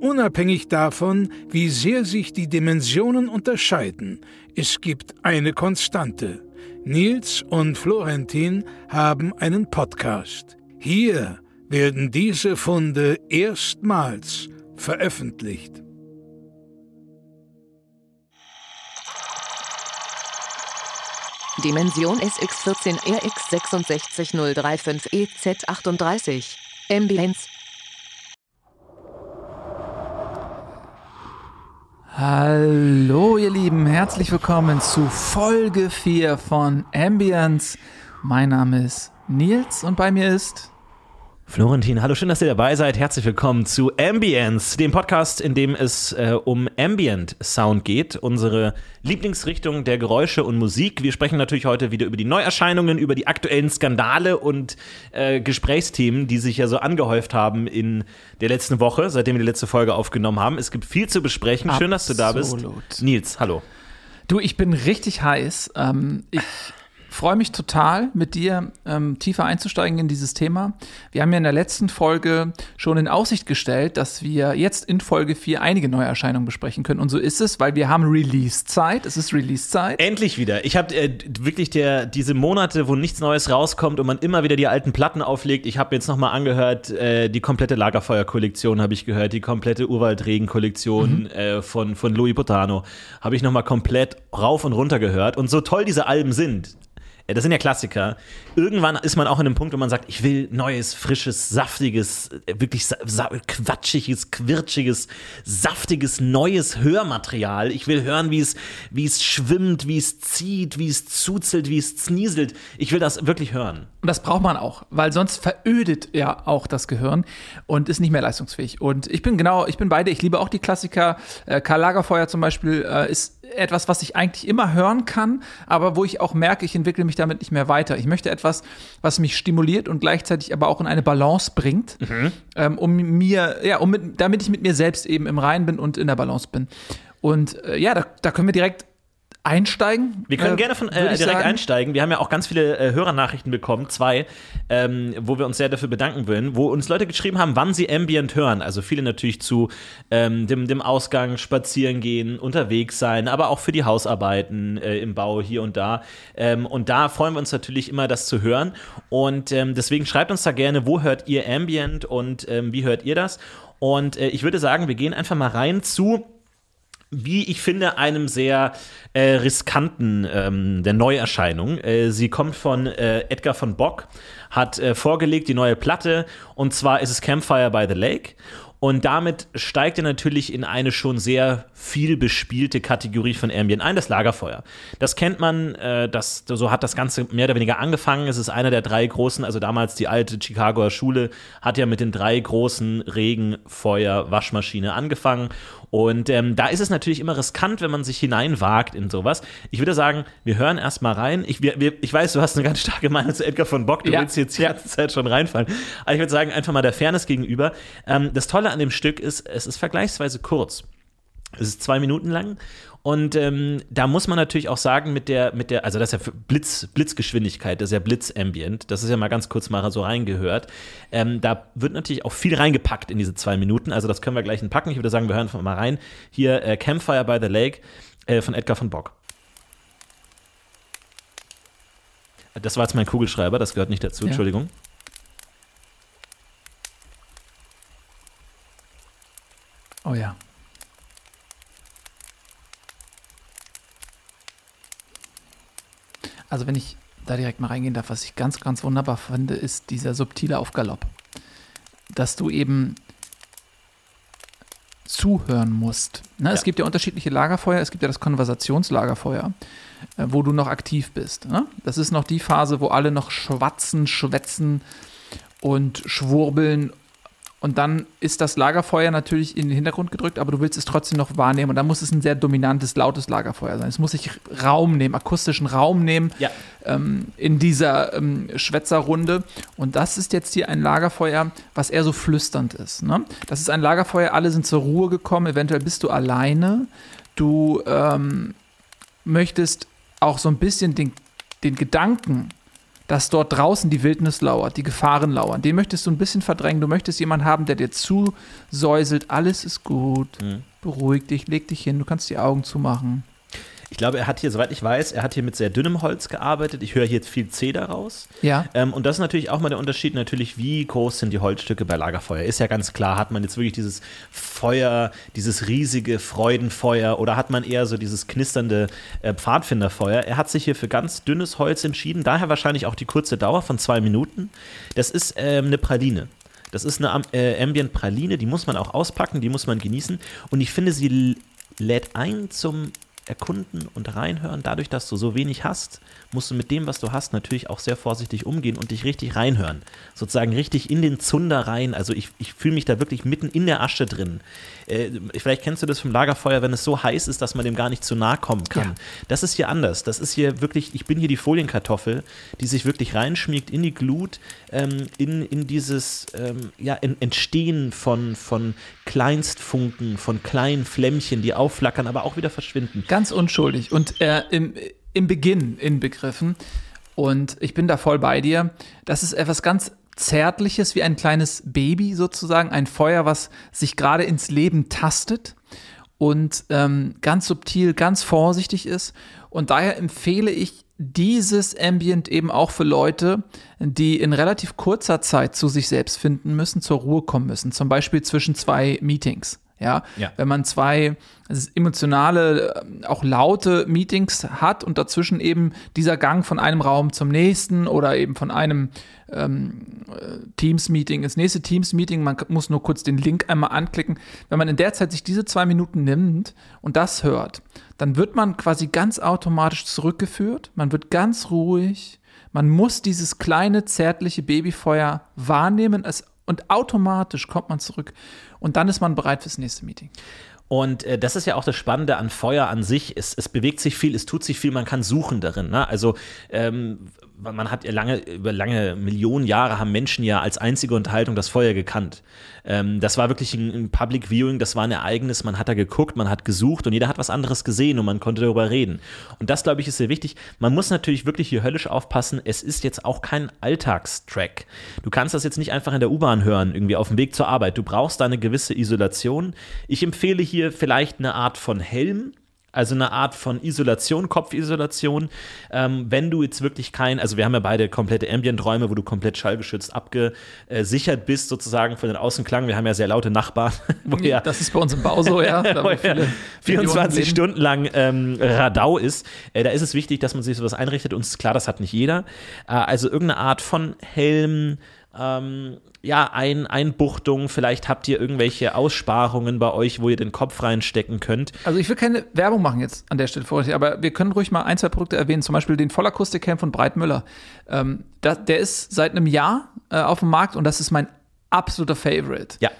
Unabhängig davon, wie sehr sich die Dimensionen unterscheiden, es gibt eine Konstante. Nils und Florentin haben einen Podcast. Hier werden diese Funde erstmals veröffentlicht. Dimension SX14 RX66035 EZ38 Ambience Hallo ihr Lieben, herzlich willkommen zu Folge 4 von Ambience. Mein Name ist Nils und bei mir ist Florentin, hallo, schön, dass ihr dabei seid. Herzlich willkommen zu Ambience, dem Podcast, in dem es äh, um Ambient Sound geht, unsere Lieblingsrichtung der Geräusche und Musik. Wir sprechen natürlich heute wieder über die Neuerscheinungen, über die aktuellen Skandale und äh, Gesprächsthemen, die sich ja so angehäuft haben in der letzten Woche, seitdem wir die letzte Folge aufgenommen haben. Es gibt viel zu besprechen. Schön, dass du da bist. Nils, hallo. Du, ich bin richtig heiß. Ähm, ich freue mich total, mit dir ähm, tiefer einzusteigen in dieses Thema. Wir haben ja in der letzten Folge schon in Aussicht gestellt, dass wir jetzt in Folge 4 einige Neuerscheinungen besprechen können. Und so ist es, weil wir haben Release-Zeit. Es ist Release-Zeit. Endlich wieder. Ich habe äh, wirklich der, diese Monate, wo nichts Neues rauskommt und man immer wieder die alten Platten auflegt. Ich habe jetzt noch mal angehört, äh, die komplette Lagerfeuer-Kollektion habe ich gehört, die komplette Urwaldregen-Kollektion mhm. äh, von, von Louis Botano habe ich noch mal komplett rauf und runter gehört. Und so toll diese Alben sind, das sind ja Klassiker. Irgendwann ist man auch in einem Punkt, wo man sagt, ich will neues, frisches, saftiges, wirklich quatschiges, quirtschiges, saftiges, neues Hörmaterial. Ich will hören, wie es, wie es schwimmt, wie es zieht, wie es zuzelt, wie es znieselt. Ich will das wirklich hören. Und das braucht man auch, weil sonst verödet ja auch das Gehirn und ist nicht mehr leistungsfähig. Und ich bin genau, ich bin beide. Ich liebe auch die Klassiker. Äh, Karl Lagerfeuer zum Beispiel äh, ist etwas, was ich eigentlich immer hören kann, aber wo ich auch merke, ich entwickle mich damit nicht mehr weiter. Ich möchte etwas, was mich stimuliert und gleichzeitig aber auch in eine Balance bringt, mhm. ähm, um mir, ja, um mit, damit ich mit mir selbst eben im Rein bin und in der Balance bin. Und äh, ja, da, da können wir direkt einsteigen? Wir können äh, gerne von, äh, direkt sagen. einsteigen. Wir haben ja auch ganz viele äh, Hörernachrichten bekommen, zwei, ähm, wo wir uns sehr dafür bedanken würden, wo uns Leute geschrieben haben, wann sie Ambient hören. Also viele natürlich zu ähm, dem, dem Ausgang, spazieren gehen, unterwegs sein, aber auch für die Hausarbeiten äh, im Bau hier und da. Ähm, und da freuen wir uns natürlich immer, das zu hören. Und ähm, deswegen schreibt uns da gerne, wo hört ihr Ambient und ähm, wie hört ihr das? Und äh, ich würde sagen, wir gehen einfach mal rein zu wie ich finde, einem sehr äh, riskanten ähm, der Neuerscheinung. Äh, sie kommt von äh, Edgar von Bock, hat äh, vorgelegt die neue Platte und zwar ist es Campfire by the Lake. Und damit steigt er natürlich in eine schon sehr viel bespielte Kategorie von Ambient ein, das Lagerfeuer. Das kennt man, äh, das, so hat das Ganze mehr oder weniger angefangen. Es ist einer der drei großen, also damals die alte Chicagoer Schule hat ja mit den drei großen Regen, Feuer, Waschmaschine angefangen. Und ähm, da ist es natürlich immer riskant, wenn man sich hineinwagt in sowas. Ich würde sagen, wir hören erst mal rein. Ich, wir, wir, ich weiß, du hast eine ganz starke Meinung zu Edgar von Bock, du ja. willst jetzt die ganze Zeit schon reinfallen. Aber ich würde sagen, einfach mal der Fairness gegenüber. Ähm, das Tolle an dem Stück ist, es ist vergleichsweise kurz. Es ist zwei Minuten lang und ähm, da muss man natürlich auch sagen, mit der, mit der, also das ist ja Blitz, Blitzgeschwindigkeit, das ist ja Blitzambient, das ist ja mal ganz kurz mal so reingehört. Ähm, da wird natürlich auch viel reingepackt in diese zwei Minuten, also das können wir gleich packen. Ich würde sagen, wir hören mal rein. Hier äh, Campfire by the Lake äh, von Edgar von Bock. Das war jetzt mein Kugelschreiber, das gehört nicht dazu, ja. Entschuldigung. Oh ja. Also wenn ich da direkt mal reingehen darf, was ich ganz, ganz wunderbar finde, ist dieser subtile Aufgalopp. Dass du eben zuhören musst. Ne? Ja. Es gibt ja unterschiedliche Lagerfeuer. Es gibt ja das Konversationslagerfeuer, äh, wo du noch aktiv bist. Ne? Das ist noch die Phase, wo alle noch schwatzen, schwätzen und schwurbeln und dann ist das Lagerfeuer natürlich in den Hintergrund gedrückt, aber du willst es trotzdem noch wahrnehmen. Und dann muss es ein sehr dominantes, lautes Lagerfeuer sein. Es muss sich Raum nehmen, akustischen Raum nehmen Ja. ähm, in dieser ähm, Schwätzerrunde. Und das ist jetzt hier ein Lagerfeuer, was eher so flüsternd ist. Ne? Das ist ein Lagerfeuer, alle sind zur Ruhe gekommen, eventuell bist du alleine. Du ähm, möchtest auch so ein bisschen den, den Gedanken, dass dort draußen die Wildnis lauert, die Gefahren lauern, den möchtest du ein bisschen verdrängen. Du möchtest jemanden haben, der dir zusäuselt, alles ist gut, Mhm. beruhig dich, leg dich hin, du kannst die Augen zumachen. Ich glaube, er hat hier, soweit ich weiß, er hat hier mit sehr dünnem Holz gearbeitet. Ich höre hier jetzt viel Zeder raus. Ja. Ähm, und das ist natürlich auch mal der Unterschied, natürlich, wie groß sind die Holzstücke bei Lagerfeuer. Ist ja ganz klar, hat man jetzt wirklich dieses Feuer, dieses riesige Freudenfeuer oder hat man eher so dieses knisternde äh, Pfadfinderfeuer? Er hat sich hier für ganz dünnes Holz entschieden, daher wahrscheinlich auch die kurze Dauer von zwei Minuten. Das ist ähm, eine Praline. Das ist eine äh, Ambient Praline, die muss man auch auspacken, die muss man genießen. Und ich finde, sie lädt ein zum Erkunden und Reinhören. Dadurch, dass du so wenig hast, musst du mit dem, was du hast, natürlich auch sehr vorsichtig umgehen und dich richtig reinhören. Sozusagen richtig in den Zunder rein. Also ich, ich fühle mich da wirklich mitten in der Asche drin. Äh, vielleicht kennst du das vom Lagerfeuer, wenn es so heiß ist, dass man dem gar nicht zu nahe kommen kann. Ja. Das ist hier anders. Das ist hier wirklich, ich bin hier die Folienkartoffel, die sich wirklich reinschmiegt in die Glut, ähm, in, in dieses ähm, ja, en- Entstehen von, von Kleinstfunken, von kleinen Flämmchen, die aufflackern, aber auch wieder verschwinden. Ganz unschuldig und äh, im, im Beginn inbegriffen. Und ich bin da voll bei dir. Das ist etwas ganz Zärtliches, wie ein kleines Baby sozusagen, ein Feuer, was sich gerade ins Leben tastet und ähm, ganz subtil, ganz vorsichtig ist. Und daher empfehle ich dieses Ambient eben auch für Leute, die in relativ kurzer Zeit zu sich selbst finden müssen, zur Ruhe kommen müssen. Zum Beispiel zwischen zwei Meetings. Ja, Ja. wenn man zwei emotionale, äh, auch laute Meetings hat und dazwischen eben dieser Gang von einem Raum zum nächsten oder eben von einem ähm, äh, Teams-Meeting ins nächste Teams-Meeting, man muss nur kurz den Link einmal anklicken. Wenn man in der Zeit sich diese zwei Minuten nimmt und das hört, dann wird man quasi ganz automatisch zurückgeführt, man wird ganz ruhig, man muss dieses kleine, zärtliche Babyfeuer wahrnehmen es, und automatisch kommt man zurück und dann ist man bereit fürs nächste Meeting. Und äh, das ist ja auch das Spannende an Feuer an sich. Es, es bewegt sich viel, es tut sich viel, man kann suchen darin. Ne? Also ähm, man hat ja lange, über lange Millionen Jahre haben Menschen ja als einzige Unterhaltung das Feuer gekannt. Ähm, das war wirklich ein, ein Public Viewing, das war ein Ereignis, man hat da geguckt, man hat gesucht und jeder hat was anderes gesehen und man konnte darüber reden. Und das, glaube ich, ist sehr wichtig. Man muss natürlich wirklich hier höllisch aufpassen, es ist jetzt auch kein Alltagstrack. Du kannst das jetzt nicht einfach in der U-Bahn hören, irgendwie auf dem Weg zur Arbeit. Du brauchst da eine gewisse Isolation. Ich empfehle hier vielleicht eine Art von Helm, also eine Art von Isolation, Kopfisolation. Ähm, wenn du jetzt wirklich kein, also wir haben ja beide komplette Ambient-Räume, wo du komplett schallgeschützt abgesichert bist, sozusagen von den Außenklang. Wir haben ja sehr laute Nachbarn, wo ja Das ist bei uns im Bau so, ja. Da, wo wo ja viele 24 Millionen leben. Stunden lang ähm, Radau ist. Äh, da ist es wichtig, dass man sich sowas einrichtet. Uns ist klar, das hat nicht jeder. Äh, also irgendeine Art von Helm, ähm, ja, ein, Einbuchtung. Vielleicht habt ihr irgendwelche Aussparungen bei euch, wo ihr den Kopf reinstecken könnt. Also ich will keine Werbung machen jetzt an der Stelle, vorsichtig, aber wir können ruhig mal ein, zwei Produkte erwähnen, zum Beispiel den Vollakustik-Helm von Breitmüller. Ähm, der ist seit einem Jahr äh, auf dem Markt und das ist mein absoluter Favorite. Ja.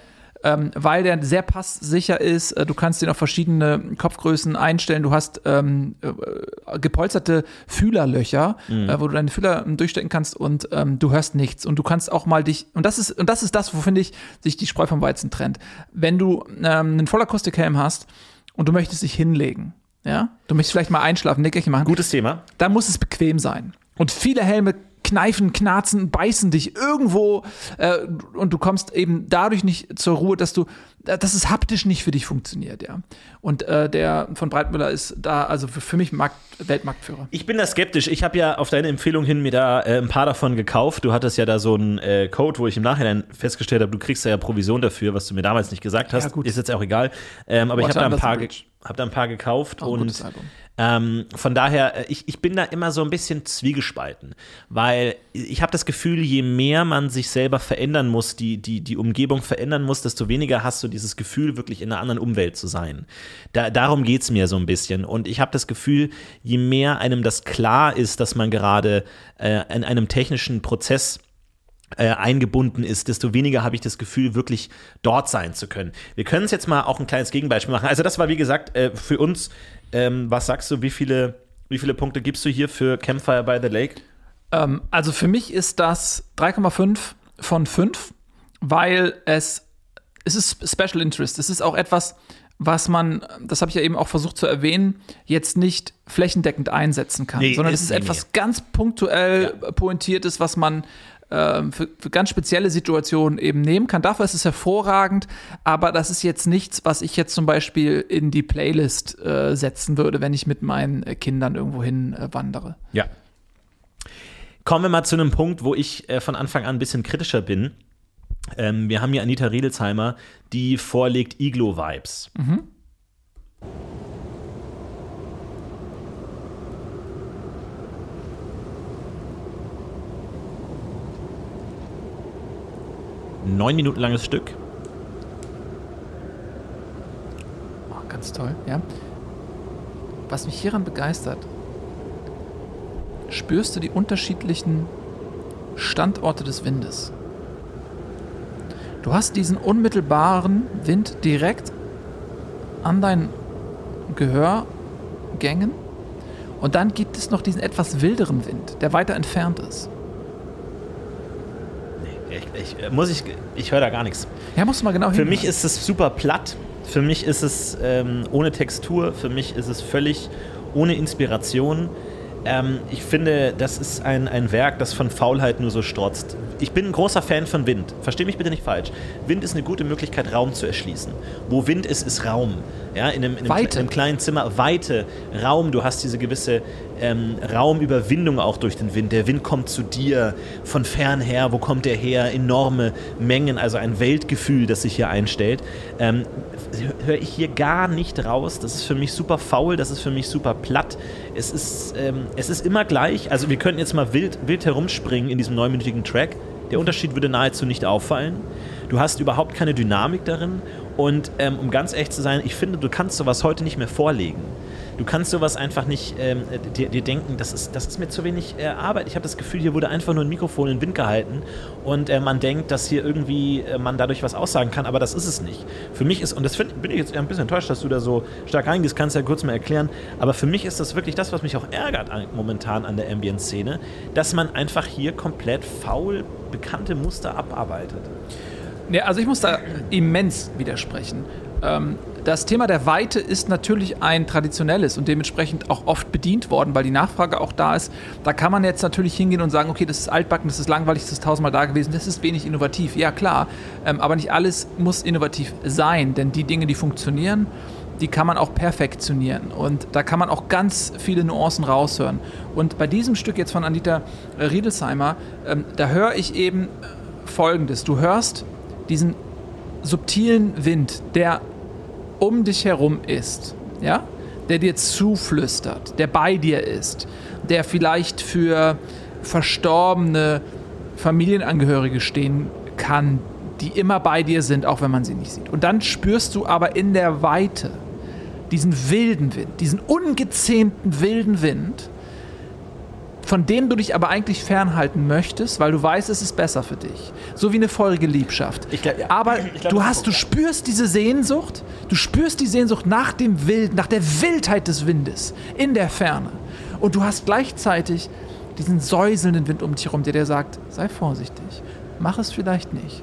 Ähm, weil der sehr passsicher ist. Äh, Du kannst den auf verschiedene Kopfgrößen einstellen. Du hast ähm, äh, gepolsterte Fühlerlöcher, äh, wo du deine Fühler ähm, durchstecken kannst und ähm, du hörst nichts. Und du kannst auch mal dich, und das ist, und das ist das, wo finde ich, sich die Spreu vom Weizen trennt. Wenn du ähm, einen Vollakustikhelm hast und du möchtest dich hinlegen, ja, du möchtest vielleicht mal einschlafen, Nickerchen machen, Gutes Thema. dann muss es bequem sein. Und viele Helme kneifen, knarzen, beißen dich irgendwo äh, und du kommst eben dadurch nicht zur Ruhe, dass du, äh, dass es haptisch nicht für dich funktioniert, ja. Und äh, der von Breitmüller ist da, also für, für mich Markt, Weltmarktführer. Ich bin da skeptisch. Ich habe ja auf deine Empfehlung hin mir da äh, ein paar davon gekauft. Du hattest ja da so einen äh, Code, wo ich im Nachhinein festgestellt habe, du kriegst da ja Provision dafür, was du mir damals nicht gesagt hast. Ja, gut. Ist jetzt auch egal. Ähm, aber ich habe Water da, ein paar. Hab da ein paar gekauft ein und ähm, von daher, äh, ich, ich bin da immer so ein bisschen zwiegespalten, weil ich habe das Gefühl, je mehr man sich selber verändern muss, die, die, die Umgebung verändern muss, desto weniger hast du dieses Gefühl, wirklich in einer anderen Umwelt zu sein. Da, darum geht es mir so ein bisschen. Und ich habe das Gefühl, je mehr einem das klar ist, dass man gerade äh, in einem technischen Prozess äh, eingebunden ist, desto weniger habe ich das Gefühl, wirklich dort sein zu können. Wir können es jetzt mal auch ein kleines Gegenbeispiel machen. Also das war, wie gesagt, äh, für uns, ähm, was sagst du, wie viele, wie viele Punkte gibst du hier für Campfire by the Lake? Ähm, also für mich ist das 3,5 von 5, weil es, es ist Special Interest. Es ist auch etwas, was man, das habe ich ja eben auch versucht zu erwähnen, jetzt nicht flächendeckend einsetzen kann, nee, sondern es ist nee, etwas nee. ganz punktuell ja. pointiertes, was man ähm, für, für, ganz spezielle Situationen eben nehmen kann. Dafür ist es hervorragend, aber das ist jetzt nichts, was ich jetzt zum Beispiel in die Playlist äh, setzen würde, wenn ich mit meinen äh, Kindern irgendwo hin äh, wandere. Ja. Kommen wir mal zu einem Punkt, wo ich äh, von Anfang an ein bisschen kritischer bin. Ähm, wir haben hier Anita Riedelsheimer, die vorlegt Iglo-Vibes. Mhm. Neun Minuten langes Stück. Oh, ganz toll, ja. Was mich hieran begeistert, spürst du die unterschiedlichen Standorte des Windes. Du hast diesen unmittelbaren Wind direkt an deinen Gehörgängen und dann gibt es noch diesen etwas wilderen Wind, der weiter entfernt ist. Ich, ich, muss ich, ich höre da gar nichts. Ja, musst du mal genau Für mich ist es super platt. Für mich ist es ähm, ohne Textur. Für mich ist es völlig ohne Inspiration. Ähm, ich finde, das ist ein, ein Werk, das von Faulheit nur so strotzt. Ich bin ein großer Fan von Wind. Versteh mich bitte nicht falsch. Wind ist eine gute Möglichkeit, Raum zu erschließen. Wo Wind ist, ist Raum. Ja, in einem, in einem, in einem kleinen Zimmer, Weite, Raum. Du hast diese gewisse ähm, Raumüberwindung auch durch den Wind. Der Wind kommt zu dir von fern her. Wo kommt der her? Enorme Mengen, also ein Weltgefühl, das sich hier einstellt. Ähm, höre ich hier gar nicht raus. Das ist für mich super faul, das ist für mich super platt. Es ist, ähm, es ist immer gleich. Also wir könnten jetzt mal wild, wild herumspringen in diesem neunminütigen Track. Der Unterschied würde nahezu nicht auffallen. Du hast überhaupt keine Dynamik darin. Und ähm, um ganz echt zu sein, ich finde, du kannst sowas heute nicht mehr vorlegen. Du kannst sowas einfach nicht ähm, dir, dir, denken, das ist, das ist mir zu wenig äh, Arbeit. Ich habe das Gefühl, hier wurde einfach nur ein Mikrofon in den Wind gehalten und äh, man denkt, dass hier irgendwie äh, man dadurch was aussagen kann, aber das ist es nicht. Für mich ist, und das find, bin ich jetzt ein bisschen enttäuscht, dass du da so stark reingehst, kannst du ja kurz mal erklären, aber für mich ist das wirklich das, was mich auch ärgert an, momentan an der Ambient-Szene, dass man einfach hier komplett faul bekannte Muster abarbeitet. Ja, also ich muss da immens widersprechen. Ähm, das Thema der Weite ist natürlich ein traditionelles und dementsprechend auch oft bedient worden, weil die Nachfrage auch da ist. Da kann man jetzt natürlich hingehen und sagen, okay, das ist altbacken, das ist langweilig, das ist tausendmal da gewesen, das ist wenig innovativ. Ja, klar, ähm, aber nicht alles muss innovativ sein, denn die Dinge, die funktionieren, die kann man auch perfektionieren. Und da kann man auch ganz viele Nuancen raushören. Und bei diesem Stück jetzt von Anita Riedelsheimer, ähm, da höre ich eben Folgendes. Du hörst diesen subtilen Wind, der um dich herum ist, ja, der dir zuflüstert, der bei dir ist, der vielleicht für verstorbene Familienangehörige stehen kann, die immer bei dir sind, auch wenn man sie nicht sieht. Und dann spürst du aber in der Weite diesen wilden Wind, diesen ungezähmten wilden Wind, von dem du dich aber eigentlich fernhalten möchtest, weil du weißt, es ist besser für dich. So wie eine feurige Liebschaft. Glaub, ja. Aber glaub, du hast, du spürst diese Sehnsucht, du spürst die Sehnsucht nach dem Wild, nach der Wildheit des Windes in der Ferne. Und du hast gleichzeitig diesen säuselnden Wind um dich herum, der dir sagt, sei vorsichtig, mach es vielleicht nicht.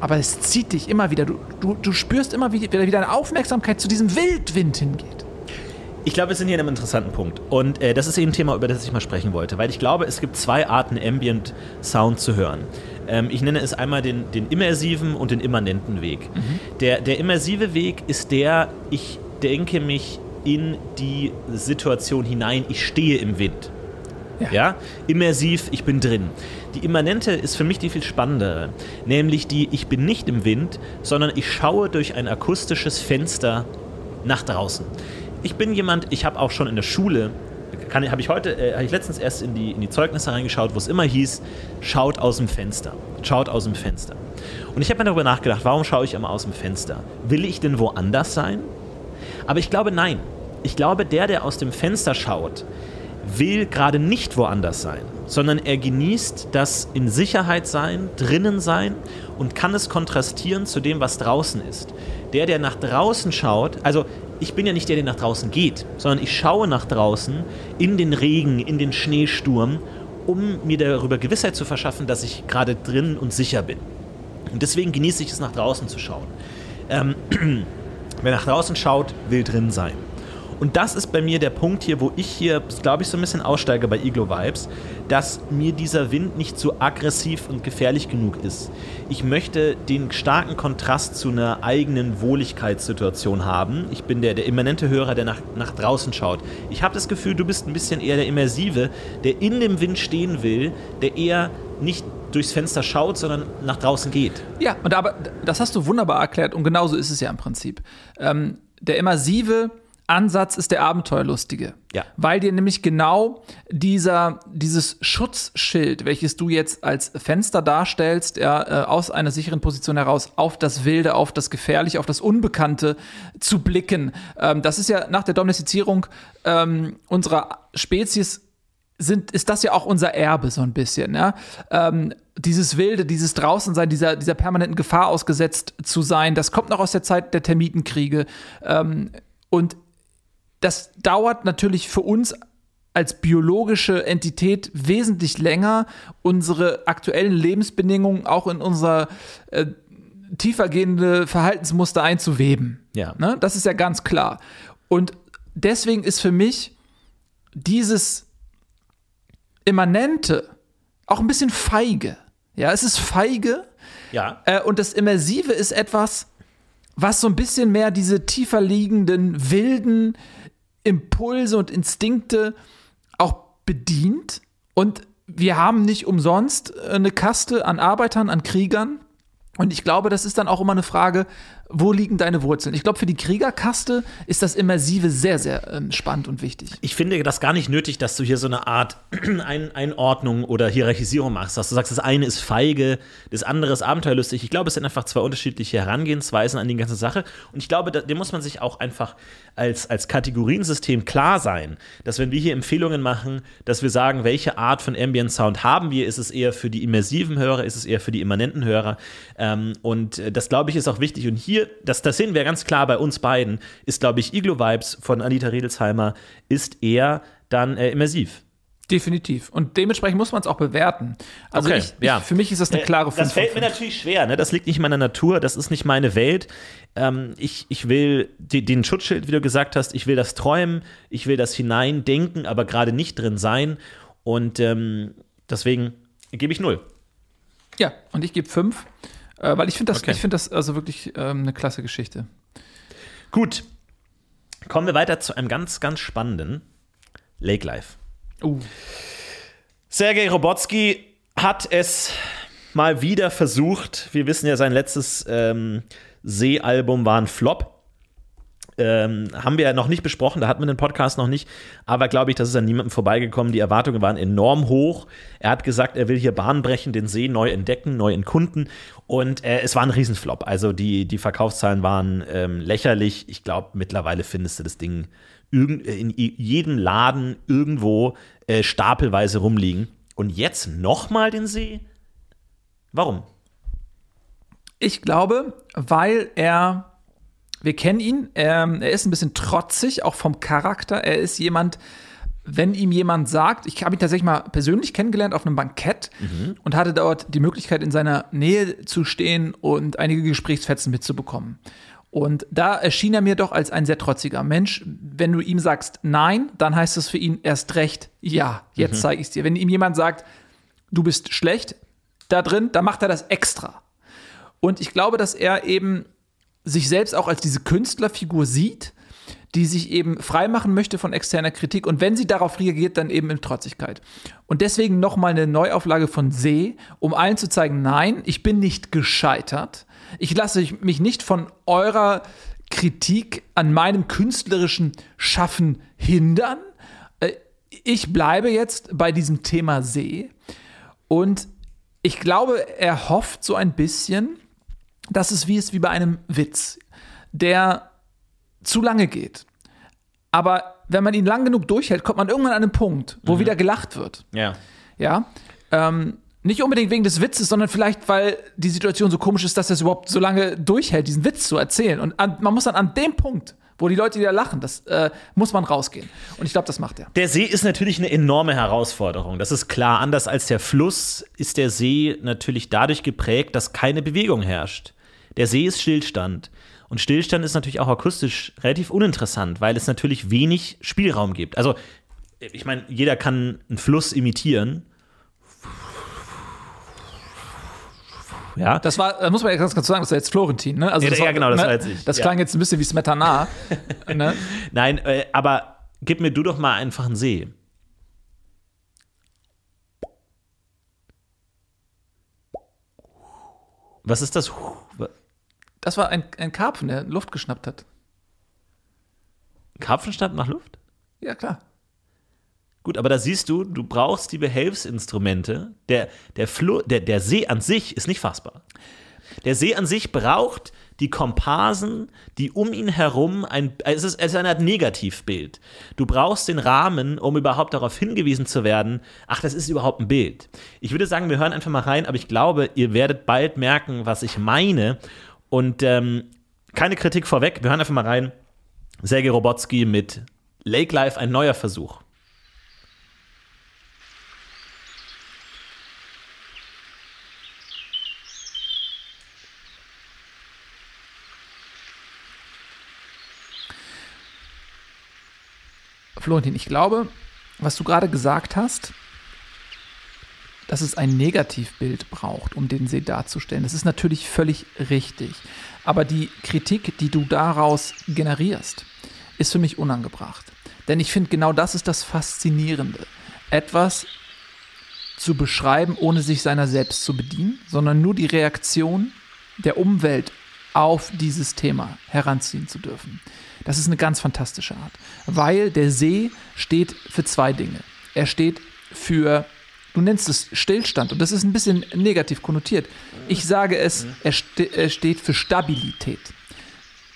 Aber es zieht dich immer wieder. Du, du, du spürst immer wieder, wie deine Aufmerksamkeit zu diesem Wildwind hingeht. Ich glaube, wir sind hier in einem interessanten Punkt. Und äh, das ist eben ein Thema, über das ich mal sprechen wollte. Weil ich glaube, es gibt zwei Arten, Ambient Sound zu hören. Ähm, ich nenne es einmal den, den immersiven und den immanenten Weg. Mhm. Der, der immersive Weg ist der, ich denke mich in die Situation hinein, ich stehe im Wind. Ja. ja. Immersiv, ich bin drin. Die immanente ist für mich die viel spannendere. Nämlich die, ich bin nicht im Wind, sondern ich schaue durch ein akustisches Fenster nach draußen ich bin jemand, ich habe auch schon in der Schule, habe ich heute, äh, habe ich letztens erst in die, in die Zeugnisse reingeschaut, wo es immer hieß, schaut aus dem Fenster. Schaut aus dem Fenster. Und ich habe mir darüber nachgedacht, warum schaue ich immer aus dem Fenster? Will ich denn woanders sein? Aber ich glaube, nein. Ich glaube, der, der aus dem Fenster schaut, will gerade nicht woanders sein, sondern er genießt das in Sicherheit sein, drinnen sein und kann es kontrastieren zu dem, was draußen ist. Der, der nach draußen schaut, also ich bin ja nicht der, der nach draußen geht, sondern ich schaue nach draußen in den Regen, in den Schneesturm, um mir darüber Gewissheit zu verschaffen, dass ich gerade drin und sicher bin. Und deswegen genieße ich es, nach draußen zu schauen. Ähm, wer nach draußen schaut, will drin sein. Und das ist bei mir der Punkt hier, wo ich hier, glaube ich, so ein bisschen aussteige bei Iglo Vibes, dass mir dieser Wind nicht so aggressiv und gefährlich genug ist. Ich möchte den starken Kontrast zu einer eigenen Wohligkeitssituation haben. Ich bin der, der immanente Hörer, der nach, nach draußen schaut. Ich habe das Gefühl, du bist ein bisschen eher der Immersive, der in dem Wind stehen will, der eher nicht durchs Fenster schaut, sondern nach draußen geht. Ja, und aber das hast du wunderbar erklärt und genauso ist es ja im Prinzip. Ähm, der Immersive Ansatz ist der Abenteuerlustige. Ja. Weil dir nämlich genau dieser, dieses Schutzschild, welches du jetzt als Fenster darstellst, ja, äh, aus einer sicheren Position heraus auf das Wilde, auf das Gefährliche, auf das Unbekannte zu blicken. Ähm, das ist ja nach der Domestizierung ähm, unserer Spezies sind, ist das ja auch unser Erbe so ein bisschen. Ja? Ähm, dieses Wilde, dieses Draußensein, dieser, dieser permanenten Gefahr ausgesetzt zu sein, das kommt noch aus der Zeit der Termitenkriege. Ähm, und das dauert natürlich für uns als biologische Entität wesentlich länger, unsere aktuellen Lebensbedingungen auch in unser äh, tiefergehende Verhaltensmuster einzuweben. Ja. Ne? Das ist ja ganz klar. Und deswegen ist für mich dieses Immanente auch ein bisschen feige. Ja, es ist feige. Ja. Äh, und das Immersive ist etwas, was so ein bisschen mehr diese tiefer liegenden, wilden Impulse und Instinkte auch bedient. Und wir haben nicht umsonst eine Kaste an Arbeitern, an Kriegern. Und ich glaube, das ist dann auch immer eine Frage, wo liegen deine Wurzeln? Ich glaube, für die Kriegerkaste ist das Immersive sehr, sehr ähm, spannend und wichtig. Ich finde das gar nicht nötig, dass du hier so eine Art Ein Einordnung oder Hierarchisierung machst. Dass du sagst, das eine ist feige, das andere ist abenteuerlustig. Ich glaube, es sind einfach zwei unterschiedliche Herangehensweisen an die ganze Sache. Und ich glaube, dem muss man sich auch einfach als, als Kategoriensystem klar sein, dass wenn wir hier Empfehlungen machen, dass wir sagen, welche Art von Ambient Sound haben wir, ist es eher für die immersiven Hörer, ist es eher für die immanenten Hörer. Ähm, und äh, das, glaube ich, ist auch wichtig. Und hier das, das sehen wir ganz klar bei uns beiden, ist, glaube ich, Iglo Vibes von Anita Redelsheimer ist eher dann äh, immersiv. Definitiv. Und dementsprechend muss man es auch bewerten. Also okay, ich, ja. ich, für mich ist das eine klare 5 Das fällt mir natürlich schwer, ne? das liegt nicht in meiner Natur, das ist nicht meine Welt. Ähm, ich, ich will die, den Schutzschild, wie du gesagt hast, ich will das träumen, ich will das hineindenken, aber gerade nicht drin sein. Und ähm, deswegen gebe ich null. Ja, und ich gebe fünf. Äh, weil ich finde das, okay. find das also wirklich ähm, eine klasse Geschichte. Gut. Kommen wir weiter zu einem ganz, ganz spannenden Lake Life. Uh. Sergei Robotsky hat es mal wieder versucht. Wir wissen ja, sein letztes ähm, Seealbum war ein Flop. Ähm, haben wir ja noch nicht besprochen, da hatten wir den Podcast noch nicht, aber glaube ich, das ist an niemandem vorbeigekommen. Die Erwartungen waren enorm hoch. Er hat gesagt, er will hier Bahn brechen, den See neu entdecken, neu entkunden und äh, es war ein Riesenflop. Also die, die Verkaufszahlen waren ähm, lächerlich. Ich glaube, mittlerweile findest du das Ding in jedem Laden irgendwo äh, stapelweise rumliegen. Und jetzt nochmal den See? Warum? Ich glaube, weil er wir kennen ihn. Er, er ist ein bisschen trotzig, auch vom Charakter. Er ist jemand, wenn ihm jemand sagt, ich habe ihn tatsächlich mal persönlich kennengelernt auf einem Bankett mhm. und hatte dort die Möglichkeit, in seiner Nähe zu stehen und einige Gesprächsfetzen mitzubekommen. Und da erschien er mir doch als ein sehr trotziger Mensch. Wenn du ihm sagst Nein, dann heißt es für ihn erst recht Ja, jetzt mhm. zeige ich es dir. Wenn ihm jemand sagt, du bist schlecht da drin, dann macht er das extra. Und ich glaube, dass er eben sich selbst auch als diese Künstlerfigur sieht, die sich eben freimachen möchte von externer Kritik und wenn sie darauf reagiert, dann eben in Trotzigkeit. Und deswegen nochmal eine Neuauflage von See, um allen zu zeigen, nein, ich bin nicht gescheitert. Ich lasse mich nicht von eurer Kritik an meinem künstlerischen Schaffen hindern. Äh, ich bleibe jetzt bei diesem Thema See und ich glaube, er hofft so ein bisschen, dass es wie ist wie bei einem Witz, der zu lange geht. Aber wenn man ihn lang genug durchhält, kommt man irgendwann an einen Punkt, wo mhm. wieder gelacht wird. Ja. Ja. Ähm, nicht unbedingt wegen des Witzes, sondern vielleicht, weil die Situation so komisch ist, dass er es überhaupt so lange durchhält, diesen Witz zu erzählen. Und an, man muss dann an dem Punkt, wo die Leute wieder lachen, das äh, muss man rausgehen. Und ich glaube, das macht er. Der See ist natürlich eine enorme Herausforderung. Das ist klar. Anders als der Fluss ist der See natürlich dadurch geprägt, dass keine Bewegung herrscht. Der See ist Stillstand. Und Stillstand ist natürlich auch akustisch relativ uninteressant, weil es natürlich wenig Spielraum gibt. Also, ich meine, jeder kann einen Fluss imitieren. Ja. Das war, da muss man ja ganz kurz sagen, das war jetzt Florentin, ne? Also Ja, das ja, war, genau, das ne? war jetzt ich. Das Ja. klang jetzt ein bisschen wie Smetana. ne? Nein, äh, aber gib mir du doch mal einfach einen See. Was ist das? Das war ein, ein Karpfen, der Luft geschnappt hat. Karpfenstand nach Luft? Ja, klar. Gut, aber da siehst du, du brauchst die Behelfsinstrumente. Der, der, Flo, der, der See an sich ist nicht fassbar. Der See an sich braucht die Komparsen, die um ihn herum ein. Es ist, es ist eine Art Negativbild. Du brauchst den Rahmen, um überhaupt darauf hingewiesen zu werden, ach, das ist überhaupt ein Bild. Ich würde sagen, wir hören einfach mal rein, aber ich glaube, ihr werdet bald merken, was ich meine. Und ähm, keine Kritik vorweg, wir hören einfach mal rein. Sergei Robotsky mit Lake Life, ein neuer Versuch. Florentin, ich glaube, was du gerade gesagt hast, dass es ein Negativbild braucht, um den See darzustellen. Das ist natürlich völlig richtig. Aber die Kritik, die du daraus generierst, ist für mich unangebracht. Denn ich finde, genau das ist das Faszinierende. Etwas zu beschreiben, ohne sich seiner selbst zu bedienen, sondern nur die Reaktion der Umwelt auf dieses Thema heranziehen zu dürfen. Das ist eine ganz fantastische Art, weil der See steht für zwei Dinge. Er steht für, du nennst es Stillstand und das ist ein bisschen negativ konnotiert. Ich sage es, er, ste er steht für Stabilität.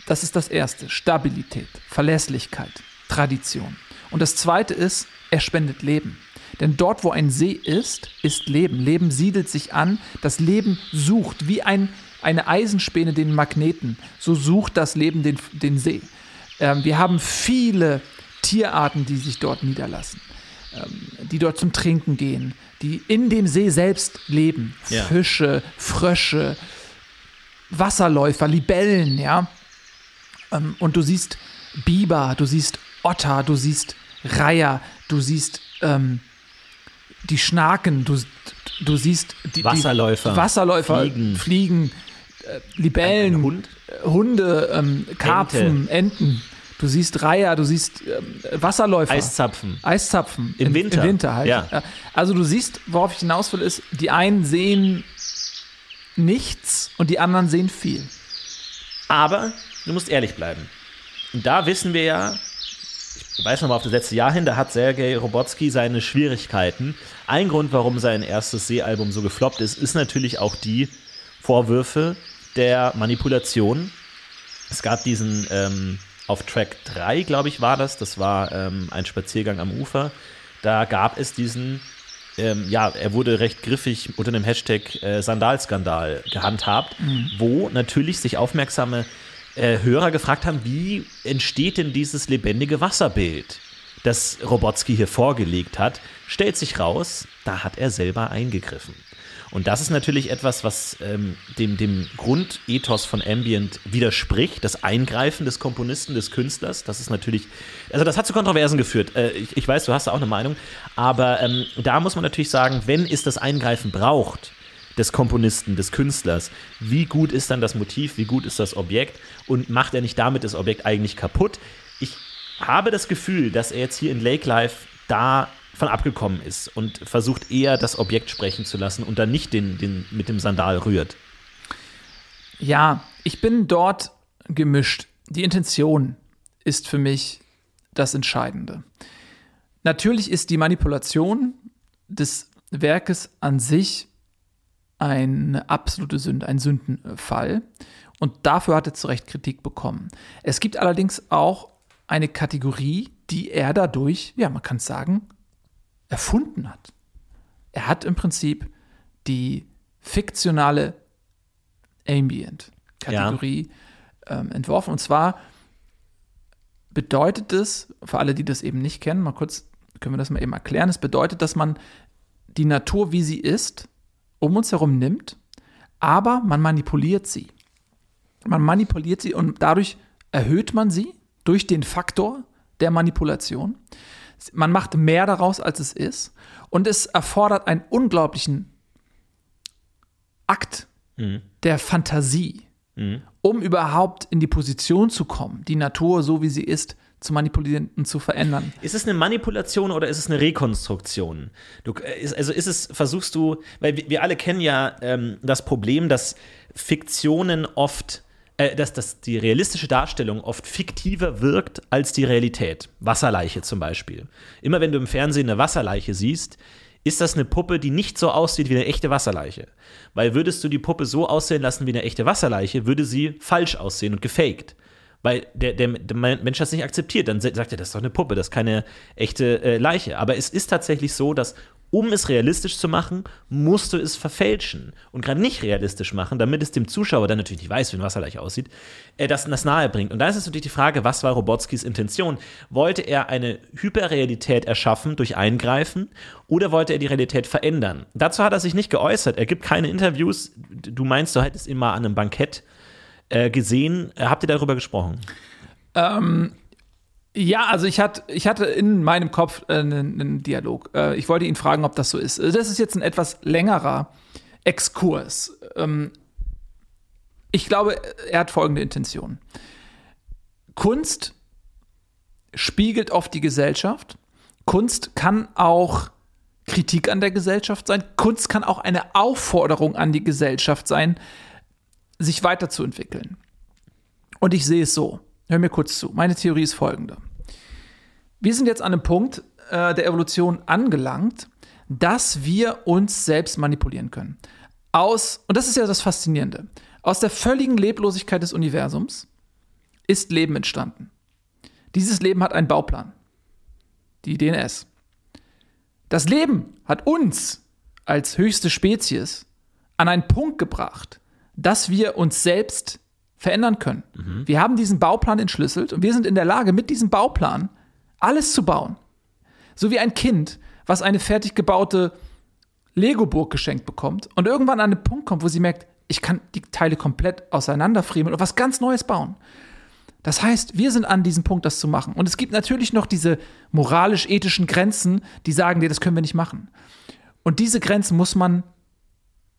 Das ist das Erste, Stabilität, Verlässlichkeit, Tradition. Und das Zweite ist, er spendet Leben. Denn dort, wo ein See ist, ist Leben. Leben siedelt sich an, das Leben sucht, wie ein, eine Eisenspäne den Magneten, so sucht das Leben den, den See. Ähm, wir haben viele Tierarten, die sich dort niederlassen, ähm, die dort zum Trinken gehen, die in dem See selbst leben. Ja. Fische, Frösche, Wasserläufer, Libellen, ja. Ähm, und du siehst Biber, du siehst Otter, du siehst Reiher, du siehst ähm, die Schnaken, du, du siehst die, Wasserläufer, die Wasserläufer, Fliegen. Fliegen äh, Libellen, Hund? Hunde, ähm, Karpfen, Enten. Du siehst Reiher, du siehst ähm, Wasserläufer. Eiszapfen. Eiszapfen. Im In- Winter. Im Winter halt. Ja. Also du siehst, worauf ich hinaus will, ist, die einen sehen nichts und die anderen sehen viel. Aber du musst ehrlich bleiben. Und da wissen wir ja, ich weiß noch mal auf das letzte Jahr hin, da hat Sergei Robotsky seine Schwierigkeiten. Ein Grund, warum sein erstes Seealbum so gefloppt ist, ist natürlich auch die Vorwürfe der Manipulation. Es gab diesen ähm, auf Track 3, glaube ich, war das. Das war ähm, ein Spaziergang am Ufer. Da gab es diesen, ähm, ja, er wurde recht griffig unter dem Hashtag äh, Sandalskandal gehandhabt, wo natürlich sich aufmerksame äh, Hörer gefragt haben, wie entsteht denn dieses lebendige Wasserbild, das Robotsky hier vorgelegt hat. Stellt sich raus, da hat er selber eingegriffen. Und das ist natürlich etwas, was ähm, dem, dem Grundethos von Ambient widerspricht, das Eingreifen des Komponisten, des Künstlers. Das ist natürlich, also das hat zu Kontroversen geführt. Äh, ich, ich weiß, du hast da auch eine Meinung, aber ähm, da muss man natürlich sagen, wenn es das Eingreifen braucht, des Komponisten, des Künstlers, wie gut ist dann das Motiv, wie gut ist das Objekt und macht er nicht damit das Objekt eigentlich kaputt? Ich habe das Gefühl, dass er jetzt hier in Lake Life da von abgekommen ist und versucht eher das Objekt sprechen zu lassen und dann nicht den, den mit dem Sandal rührt. Ja, ich bin dort gemischt. Die Intention ist für mich das Entscheidende. Natürlich ist die Manipulation des Werkes an sich eine absolute Sünde, ein Sündenfall. Und dafür hat er zu Recht Kritik bekommen. Es gibt allerdings auch eine Kategorie, die er dadurch, ja, man kann es sagen, erfunden hat. Er hat im Prinzip die fiktionale Ambient-Kategorie ja. ähm, entworfen. Und zwar bedeutet es, für alle, die das eben nicht kennen, mal kurz können wir das mal eben erklären, es bedeutet, dass man die Natur, wie sie ist, um uns herum nimmt, aber man manipuliert sie. Man manipuliert sie und dadurch erhöht man sie durch den Faktor der Manipulation. Man macht mehr daraus, als es ist. Und es erfordert einen unglaublichen Akt mhm. der Fantasie, mhm. um überhaupt in die Position zu kommen, die Natur, so wie sie ist, zu manipulieren und zu verändern. Ist es eine Manipulation oder ist es eine Rekonstruktion? Du, äh, also ist es, versuchst du, weil wir, wir alle kennen ja ähm, das Problem, dass Fiktionen oft äh, dass, dass die realistische Darstellung oft fiktiver wirkt als die Realität. Wasserleiche zum Beispiel. Immer wenn du im Fernsehen eine Wasserleiche siehst, ist das eine Puppe, die nicht so aussieht wie eine echte Wasserleiche. Weil würdest du die Puppe so aussehen lassen wie eine echte Wasserleiche, würde sie falsch aussehen und gefaked. Weil der, der, der Mensch das nicht akzeptiert. Dann sagt er, das ist doch eine Puppe, das ist keine echte äh, Leiche. Aber es ist tatsächlich so, dass um es realistisch zu machen, musst du es verfälschen und gerade nicht realistisch machen, damit es dem Zuschauer, der natürlich nicht weiß, wie ein Wasserleich aussieht, äh, das, das nahe bringt. Und da ist es natürlich die Frage, was war Robotskis Intention? Wollte er eine Hyperrealität erschaffen durch Eingreifen oder wollte er die Realität verändern? Dazu hat er sich nicht geäußert. Er gibt keine Interviews. Du meinst, du hättest ihn mal an einem Bankett äh, gesehen. Habt ihr darüber gesprochen? Ähm, ja, also ich, hatte, ich hatte in meinem Kopf äh, einen, einen, Dialog. Äh, ich wollte ihn fragen, ob das so ist. Also das ist jetzt ein etwas längerer Exkurs. Ähm, ich glaube, er hat folgende Intention. Kunst spiegelt oft die Gesellschaft. Kunst kann auch Kritik an der Gesellschaft sein. Kunst kann auch eine Aufforderung an die Gesellschaft sein, sich weiterzuentwickeln. Und ich sehe es so. Hör mir kurz zu. Meine Theorie ist folgende. Wir sind jetzt an einem Punkt äh, der Evolution angelangt, dass wir uns selbst manipulieren können. Aus, und das ist ja das Faszinierende, aus der völligen Leblosigkeit des Universums ist Leben entstanden. Dieses Leben hat einen Bauplan, die DNS. Das Leben hat uns als höchste Spezies an einen Punkt gebracht, dass wir uns selbst verändern können. Mhm. Wir haben diesen Bauplan entschlüsselt und wir sind in der Lage, mit diesem Bauplan alles zu bauen. So wie ein Kind, was eine fertig gebaute Lego-Burg geschenkt bekommt und irgendwann an einen Punkt kommt, wo sie merkt, ich kann die Teile komplett auseinanderfriemeln und was ganz Neues bauen. Das heißt, wir sind an diesem Punkt, das zu machen. Und es gibt natürlich noch diese moralisch-ethischen Grenzen, die sagen dir, das können wir nicht machen. Und diese Grenzen muss man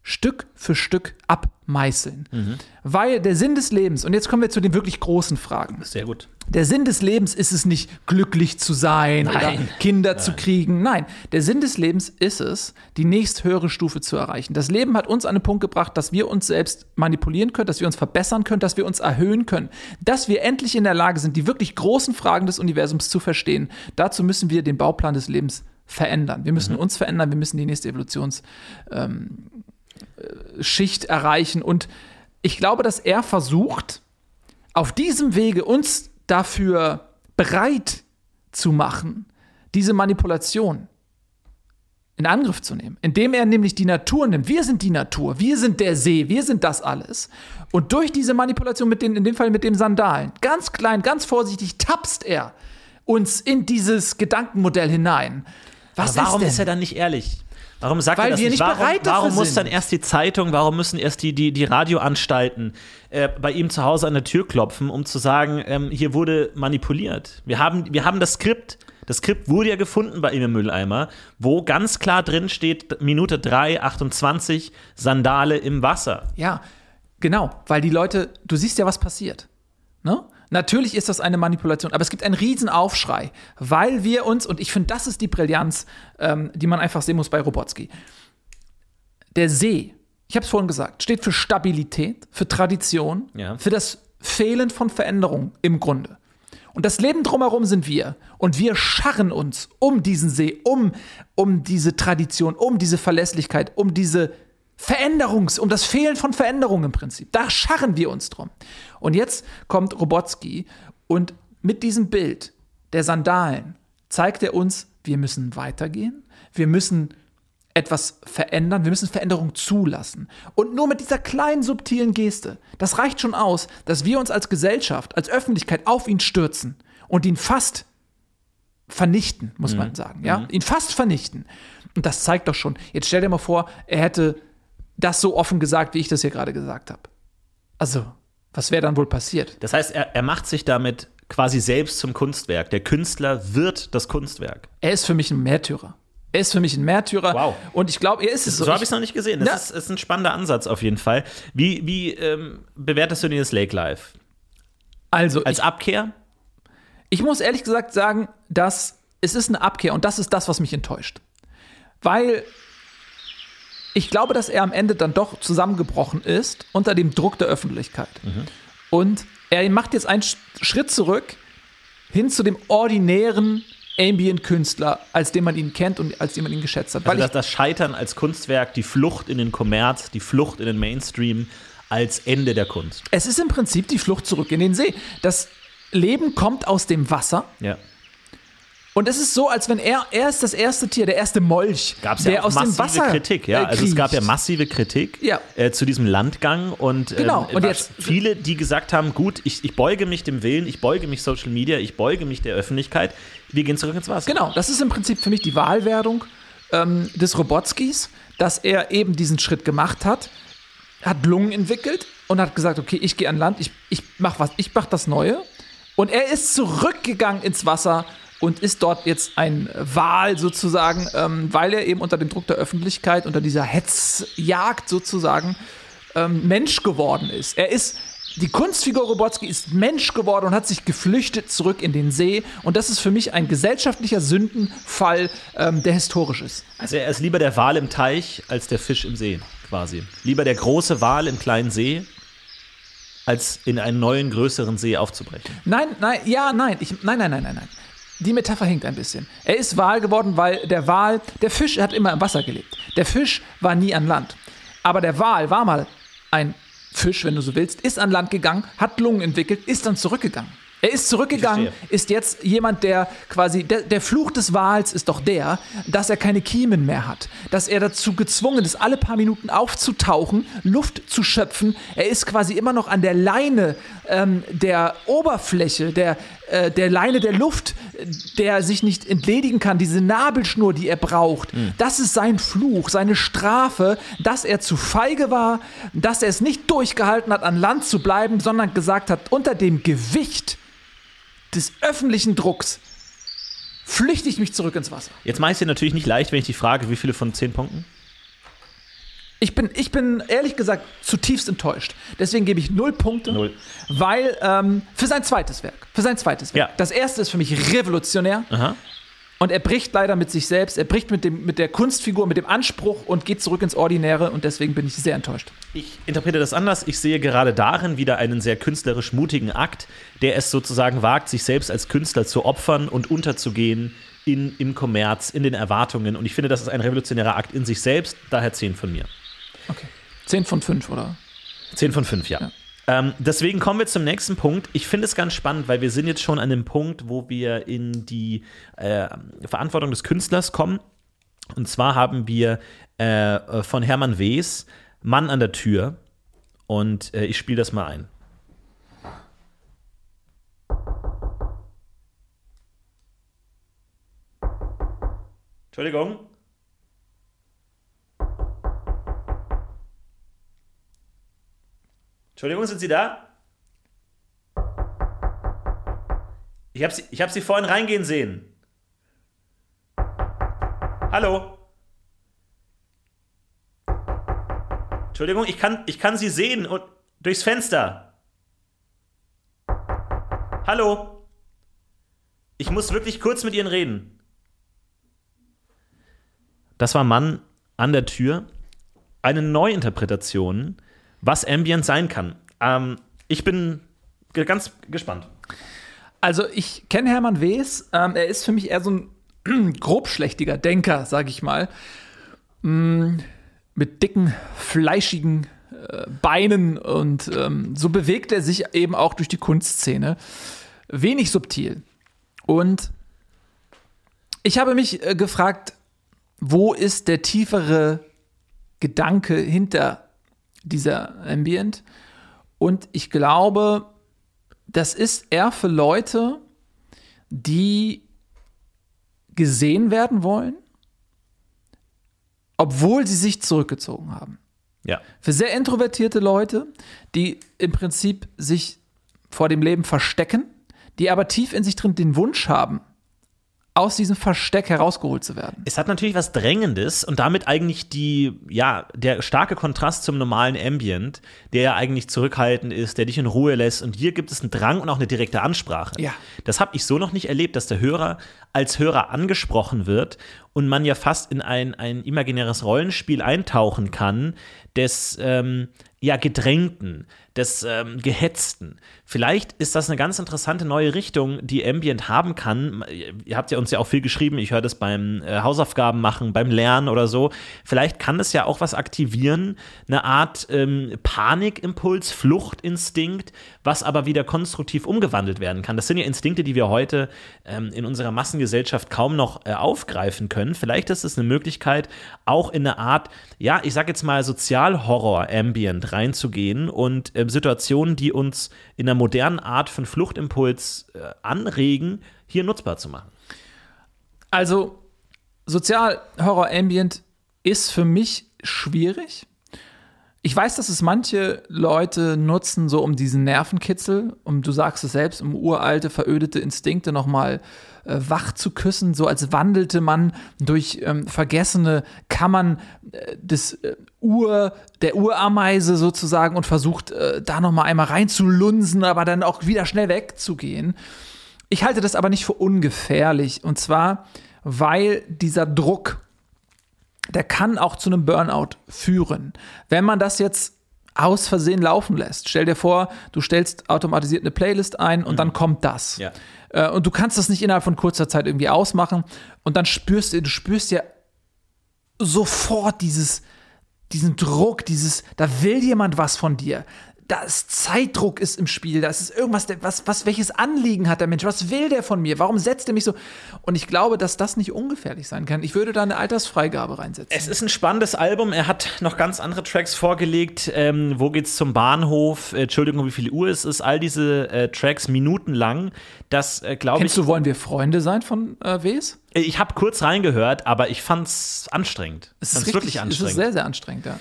Stück für Stück abmeißeln. Mhm. Weil der Sinn des Lebens, und jetzt kommen wir zu den wirklich großen Fragen. Sehr gut. Der Sinn des Lebens ist es nicht, glücklich zu sein Nein. oder Kinder Nein. zu kriegen. Nein, der Sinn des Lebens ist es, die nächsthöhere Stufe zu erreichen. Das Leben hat uns an den Punkt gebracht, dass wir uns selbst manipulieren können, dass wir uns verbessern können, dass wir uns erhöhen können, dass wir endlich in der Lage sind, die wirklich großen Fragen des Universums zu verstehen. Dazu müssen wir den Bauplan des Lebens verändern. Wir müssen mhm. uns verändern, wir müssen die nächste Evolutions ähm, Schicht erreichen. Und ich glaube, dass er versucht, auf diesem Wege uns dafür bereit zu machen, diese Manipulation in Angriff zu nehmen, indem er nämlich die Natur nimmt. Wir sind die Natur, wir sind der See, wir sind das alles. Und durch diese Manipulation mit den, in dem Fall mit dem Sandalen, ganz klein, ganz vorsichtig, tapst er uns in dieses Gedankenmodell hinein. Was Aber warum ist, ist er dann nicht ehrlich? Warum sagt Weil er das wir nicht warum, bereit dafür warum muss sind. dann erst die Zeitung, warum müssen erst die, die, die Radioanstalten äh, bei ihm zu Hause an der Tür klopfen, um zu sagen, ähm, hier wurde manipuliert. Wir haben, wir haben das Skript. Das Skript wurde ja gefunden bei ihm im Mülleimer, wo ganz klar drin steht, Minute 3, 28, Sandale im Wasser. Ja, genau, weil die Leute, du siehst ja, was passiert. Ne? Natürlich ist das eine Manipulation, aber es gibt einen Riesenaufschrei, weil wir uns, und ich finde, das ist die Brillanz, ähm, die man einfach sehen muss bei Robotski. Der See, ich habe es vorhin gesagt, steht für Stabilität, für Tradition, ja. für das Fehlen von Veränderung im Grunde. Und das Leben drumherum sind wir. Und wir scharren uns um diesen See, um, um diese Tradition, um diese Verlässlichkeit, um diese Veränderungs, um das Fehlen von Veränderungen im Prinzip. Da scharren wir uns drum. Und jetzt kommt Robotski und mit diesem Bild der Sandalen zeigt er uns, wir müssen weitergehen, wir müssen etwas verändern, wir müssen Veränderung zulassen. Und nur mit dieser kleinen subtilen Geste, das reicht schon aus, dass wir uns als Gesellschaft, als Öffentlichkeit auf ihn stürzen und ihn fast vernichten, muss mhm. man sagen, ja, mhm. ihn fast vernichten. Und das zeigt doch schon. Jetzt stell dir mal vor, er hätte das so offen gesagt, wie ich das hier gerade gesagt habe. Also, was wäre dann wohl passiert? Das heißt, er, er macht sich damit quasi selbst zum Kunstwerk. Der Künstler wird das Kunstwerk. Er ist für mich ein Märtyrer. Er ist für mich ein Märtyrer. Wow. Und ich glaube, er ist es so. So habe ich es noch nicht gesehen. Das ist, ist, ein spannender Ansatz auf jeden Fall. Wie, wie ähm, bewertest du das Lake Live? Also. Als ich, Abkehr? Ich muss ehrlich gesagt sagen, dass es ist eine Abkehr und das ist das, was mich enttäuscht. Weil ich glaube, dass er am Ende dann doch zusammengebrochen ist unter dem Druck der Öffentlichkeit. Mhm. Und er macht jetzt einen Schritt zurück hin zu dem ordinären Ambient-Künstler, als den man ihn kennt und als den man ihn geschätzt hat. Also das, das Scheitern als Kunstwerk, die Flucht in den Kommerz, die Flucht in den Mainstream als Ende der Kunst. Es ist im Prinzip die Flucht zurück in den See. Das Leben kommt aus dem Wasser. Ja. Und es ist so, als wenn er, er ist das erste Tier, der erste Molch, Gab's der ja aus dem Wasser Kritik, ja. Also es gab ja massive Kritik ja. äh, zu diesem Landgang und, ähm, genau. und jetzt, viele, die gesagt haben, gut, ich, ich beuge mich dem Willen, ich beuge mich Social Media, ich beuge mich der Öffentlichkeit, wir gehen zurück ins Wasser. Genau, das ist im Prinzip für mich die Wahlwerdung ähm, des Robotskis, dass er eben diesen Schritt gemacht hat, hat Lungen entwickelt und hat gesagt, okay, ich gehe an Land, ich, ich mache was, ich mache das Neue. Und er ist zurückgegangen ins Wasser und ist dort jetzt ein Wal sozusagen, ähm, weil er eben unter dem Druck der Öffentlichkeit, unter dieser Hetzjagd sozusagen ähm, Mensch geworden ist. Er ist die Kunstfigur Robotsky ist Mensch geworden und hat sich geflüchtet zurück in den See. Und das ist für mich ein gesellschaftlicher Sündenfall, ähm, der historisch ist. Also er ist lieber der Wal im Teich als der Fisch im See, quasi. Lieber der große Wal im kleinen See als in einen neuen, größeren See aufzubrechen. Nein, nein, ja, nein, ich, nein, nein, nein, nein, nein. Die Metapher hinkt ein bisschen. Er ist Wal geworden, weil der Wal, der Fisch hat immer im Wasser gelebt. Der Fisch war nie an Land. Aber der Wal war mal ein Fisch, wenn du so willst, ist an Land gegangen, hat Lungen entwickelt, ist dann zurückgegangen. Er ist zurückgegangen, ist jetzt jemand, der quasi, der, der, Fluch des Wals ist doch der, dass er keine Kiemen mehr hat. Dass er dazu gezwungen ist, alle paar Minuten aufzutauchen, Luft zu schöpfen. Er ist quasi immer noch an der Leine ähm, der Oberfläche, der, äh, der Leine der Luft, der sich nicht entledigen kann, diese Nabelschnur, die er braucht. Mhm. Das ist sein Fluch, seine Strafe, dass er zu feige war, dass er es nicht durchgehalten hat, an Land zu bleiben, sondern gesagt hat, unter dem Gewicht des öffentlichen Drucks flüchte ich mich zurück ins Wasser. Jetzt mache ich es dir natürlich nicht leicht, wenn ich dich frage, wie viele von zehn Punkten? Ich bin, ich bin ehrlich gesagt zutiefst enttäuscht. Deswegen gebe ich null Punkte. Null. Weil ähm, für sein zweites Werk. Für sein zweites Werk. Ja. Das erste ist für mich revolutionär. Aha. Und er bricht leider mit sich selbst, er bricht mit, dem, mit der Kunstfigur, mit dem Anspruch und geht zurück ins Ordinäre und deswegen bin ich sehr enttäuscht. Ich interpretiere das anders. Ich sehe gerade darin wieder einen sehr künstlerisch mutigen Akt, der es sozusagen wagt, sich selbst als Künstler zu opfern und unterzugehen in, im Kommerz, in den Erwartungen. Und ich finde, das ist ein revolutionärer Akt in sich selbst, daher 10 von mir. Okay. 10 von 5, oder? 10 von 5, ja. ja. Ähm, deswegen kommen wir zum nächsten Punkt. Ich finde es ganz spannend, weil wir sind jetzt schon an dem Punkt, wo wir in die äh, Verantwortung des Künstlers kommen. Und zwar haben wir äh, von Hermann Wes Mann an der Tür. Und äh, ich spiele das mal ein. Entschuldigung. Entschuldigung, sind Sie da? Ich habe Sie, hab Sie vorhin reingehen sehen. Hallo? Entschuldigung, ich kann, ich kann Sie sehen und durchs Fenster. Hallo? Ich muss wirklich kurz mit Ihnen reden. Das war Mann an der Tür. Eine Neuinterpretation was Ambient sein kann. Ähm, ich bin ganz gespannt. Also ich kenne Hermann Wes. Ähm, er ist für mich eher so ein grobschlächtiger Denker, sag ich mal. Mm, mit dicken, fleischigen äh, Beinen und ähm, so bewegt er sich eben auch durch die Kunstszene. Wenig subtil. Und ich habe mich äh, gefragt, wo ist der tiefere Gedanke hinter dieser Ambient? Und ich glaube, das ist eher für Leute, die gesehen werden wollen, obwohl sie sich zurückgezogen haben. Ja. Für sehr introvertierte Leute, die im Prinzip sich vor dem Leben verstecken, die aber tief in sich drin den Wunsch haben, aus diesem Versteck herausgeholt zu werden. Es hat natürlich was Drängendes und damit eigentlich die, ja, der starke Kontrast zum normalen Ambient, der ja eigentlich zurückhaltend ist, der dich in Ruhe lässt. Und hier gibt es einen Drang und auch eine direkte Ansprache. Ja. Das habe ich so noch nicht erlebt, dass der Hörer als Hörer angesprochen wird und man ja fast in ein, ein imaginäres Rollenspiel eintauchen kann, des ähm, ja, Gedrängten, des ähm, Gehetzten. Vielleicht ist das eine ganz interessante neue Richtung, die Ambient haben kann. Ihr habt ja uns ja auch viel geschrieben, ich höre das beim äh, Hausaufgaben machen, beim Lernen oder so. Vielleicht kann es ja auch was aktivieren, eine Art ähm, Panikimpuls, Fluchtinstinkt, was aber wieder konstruktiv umgewandelt werden kann. Das sind ja Instinkte, die wir heute ähm, in unserer Massengesellschaft kaum noch äh, aufgreifen können. Vielleicht ist es eine Möglichkeit, auch in eine Art, ja, ich sag jetzt mal Sozialhorror-Ambient reinzugehen und äh, Situationen, die uns in einer modernen Art von Fluchtimpuls äh, anregen, hier nutzbar zu machen. Also, Sozialhorror-Ambient ist für mich schwierig. Ich weiß, dass es manche Leute nutzen, so um diesen Nervenkitzel, um, du sagst es selbst, um uralte, verödete Instinkte nochmal äh, wach zu küssen, so als wandelte man durch ähm, vergessene Kammern äh, des äh, Ur, der Urameise sozusagen und versucht, äh, da nochmal einmal reinzulunsen, aber dann auch wieder schnell wegzugehen. Ich halte das aber nicht für ungefährlich. Und zwar, weil dieser Druck, der kann auch zu einem Burnout führen. Wenn man das jetzt aus Versehen laufen lässt. Stell dir vor, du stellst automatisiert eine Playlist ein und mhm. dann kommt das. Ja. Äh, und du kannst das nicht innerhalb von kurzer Zeit irgendwie ausmachen. Und dann spürst du, du spürst ja sofort dieses, diesen Druck, dieses, da will jemand was von dir da ist Zeitdruck ist im Spiel, da ist irgendwas, was, was, welches Anliegen hat der Mensch, was will der von mir, warum setzt er mich so? Und ich glaube, dass das nicht ungefährlich sein kann. Ich würde da eine Altersfreigabe reinsetzen. Es ist ein spannendes Album, er hat noch ganz andere Tracks vorgelegt, ähm, wo geht's zum Bahnhof, äh, Entschuldigung, wie viel Uhr es ist, all diese äh, Tracks minutenlang, das äh, glaube ich. Kennst du, wollen wir Freunde sein von äh, Wes? Ich habe kurz reingehört, aber ich fand's anstrengend. Es ist wirklich anstrengend. Es ist sehr, sehr anstrengend, ja.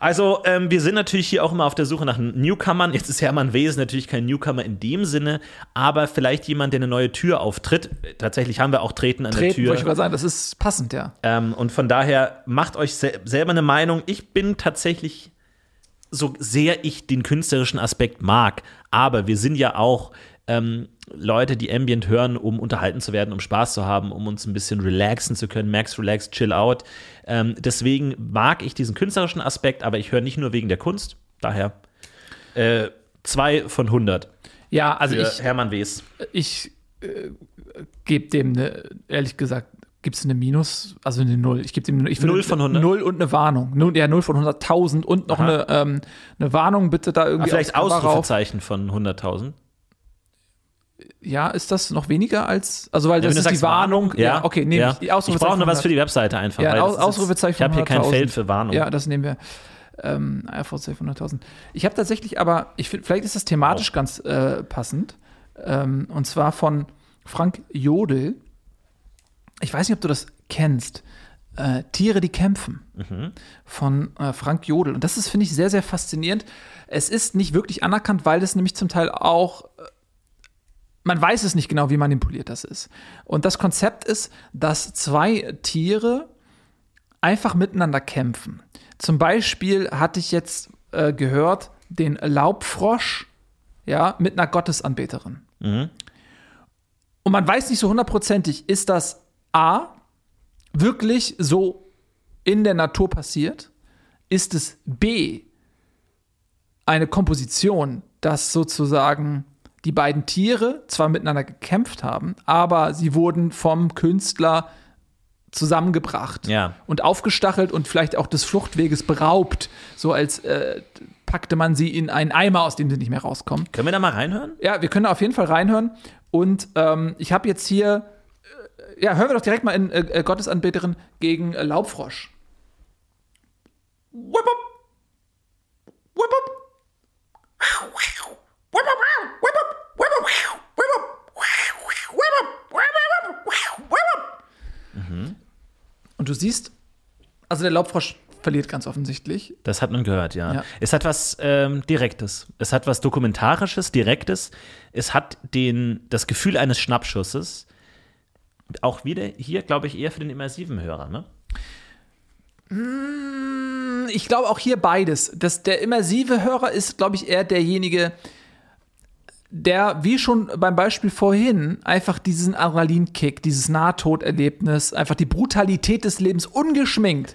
Also, ähm, wir sind natürlich hier auch immer auf der Suche nach Newcomern. Jetzt ist Hermann Wesen natürlich kein Newcomer in dem Sinne, aber vielleicht jemand, der eine neue Tür auftritt. Tatsächlich haben wir auch Treten an Treten, der Tür. Wollte ich mal sagen, das ist passend, ja. Ähm, und von daher macht euch se selber eine Meinung. Ich bin tatsächlich so sehr ich den künstlerischen Aspekt mag, aber wir sind ja auch ähm, Leute, die Ambient hören, um unterhalten zu werden, um Spaß zu haben, um uns ein bisschen relaxen zu können. Max Relax, Chill Out. Ähm, deswegen mag ich diesen künstlerischen Aspekt, aber ich höre nicht nur wegen der Kunst. Daher äh, zwei von 100. Ja, also ich. Hermann Wes. Ich äh, gebe dem, ne, ehrlich gesagt, gibt es eine Minus, also eine Null. Ich gebe dem ich Null von 100? Null und eine Warnung. Null, ja, Null von 100.000 und noch eine, ähm, eine Warnung bitte da irgendwie. Aber vielleicht Ausrufezeichen von 100.000 ja, ist das noch weniger als, also weil ja, das ist die Warnung. Ja, ja okay, nehme ja. ich die Ausrufezeichen. Ich brauche nur was für die Webseite einfach. Ja, Aus, Ausrufezeichen Ich habe hier kein Feld für Warnung. Ja, das nehmen wir. Ähm, AirPods 100.000. Ich habe tatsächlich aber, ich find, vielleicht ist das thematisch oh. ganz äh, passend. Ähm, und zwar von Frank Jodel. Ich weiß nicht, ob du das kennst. Äh, Tiere, die kämpfen. Mhm. Von äh, Frank Jodel. Und das ist, finde ich, sehr, sehr faszinierend. Es ist nicht wirklich anerkannt, weil es nämlich zum Teil auch äh, man weiß es nicht genau, wie manipuliert das ist. Und das Konzept ist, dass zwei Tiere einfach miteinander kämpfen. Zum Beispiel hatte ich jetzt äh, gehört, den Laubfrosch, ja, mit einer Gottesanbeterin. Mhm. Und man weiß nicht so hundertprozentig, ist das A, wirklich so in der Natur passiert? Ist es B, eine Komposition, das sozusagen die beiden Tiere zwar miteinander gekämpft haben, aber sie wurden vom Künstler zusammengebracht ja. und aufgestachelt und vielleicht auch des Fluchtweges beraubt, so als äh, packte man sie in einen Eimer, aus dem sie nicht mehr rauskommen. Können wir da mal reinhören? Ja, wir können da auf jeden Fall reinhören. Und ähm, ich habe jetzt hier ja, hören wir doch direkt mal in äh, Gottesanbeterin gegen äh, Laubfrosch. Und du siehst, also der Laubfrosch verliert ganz offensichtlich. Das hat man gehört, ja. Ja. Es hat was ähm, Direktes. Es hat was Dokumentarisches, Direktes. Es hat den, das Gefühl eines Schnappschusses. Auch wieder hier, glaube ich, eher für den immersiven Hörer, ne? Ich glaube auch hier beides. Das, der immersive Hörer ist, glaube ich, eher derjenige, der, wie schon beim Beispiel vorhin, einfach diesen Adrenalinkick, dieses Nahtoderlebnis, einfach die Brutalität des Lebens ungeschminkt,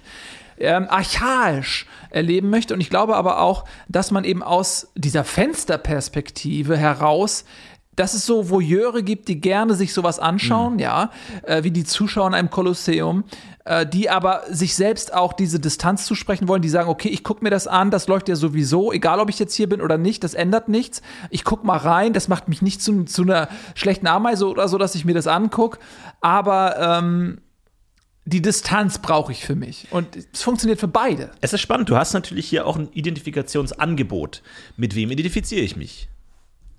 ähm, archaisch erleben möchte. Und ich glaube aber auch, dass man eben aus dieser Fensterperspektive heraus dass es so Voyeure gibt, die gerne sich sowas anschauen, ja, äh, wie die Zuschauer in einem Kolosseum, äh, die aber sich selbst auch diese Distanz zusprechen wollen, die sagen, okay, ich gucke mir das an, das läuft ja sowieso, egal ob ich jetzt hier bin oder nicht, das ändert nichts. Ich gucke mal rein, das macht mich nicht zu, zu einer schlechten Ameise oder so, dass ich mir das angucke, aber ähm, die Distanz brauche ich für mich. Und es funktioniert für beide. Es ist spannend. Du hast natürlich hier auch ein Identifikationsangebot. Mit wem identifiziere ich mich?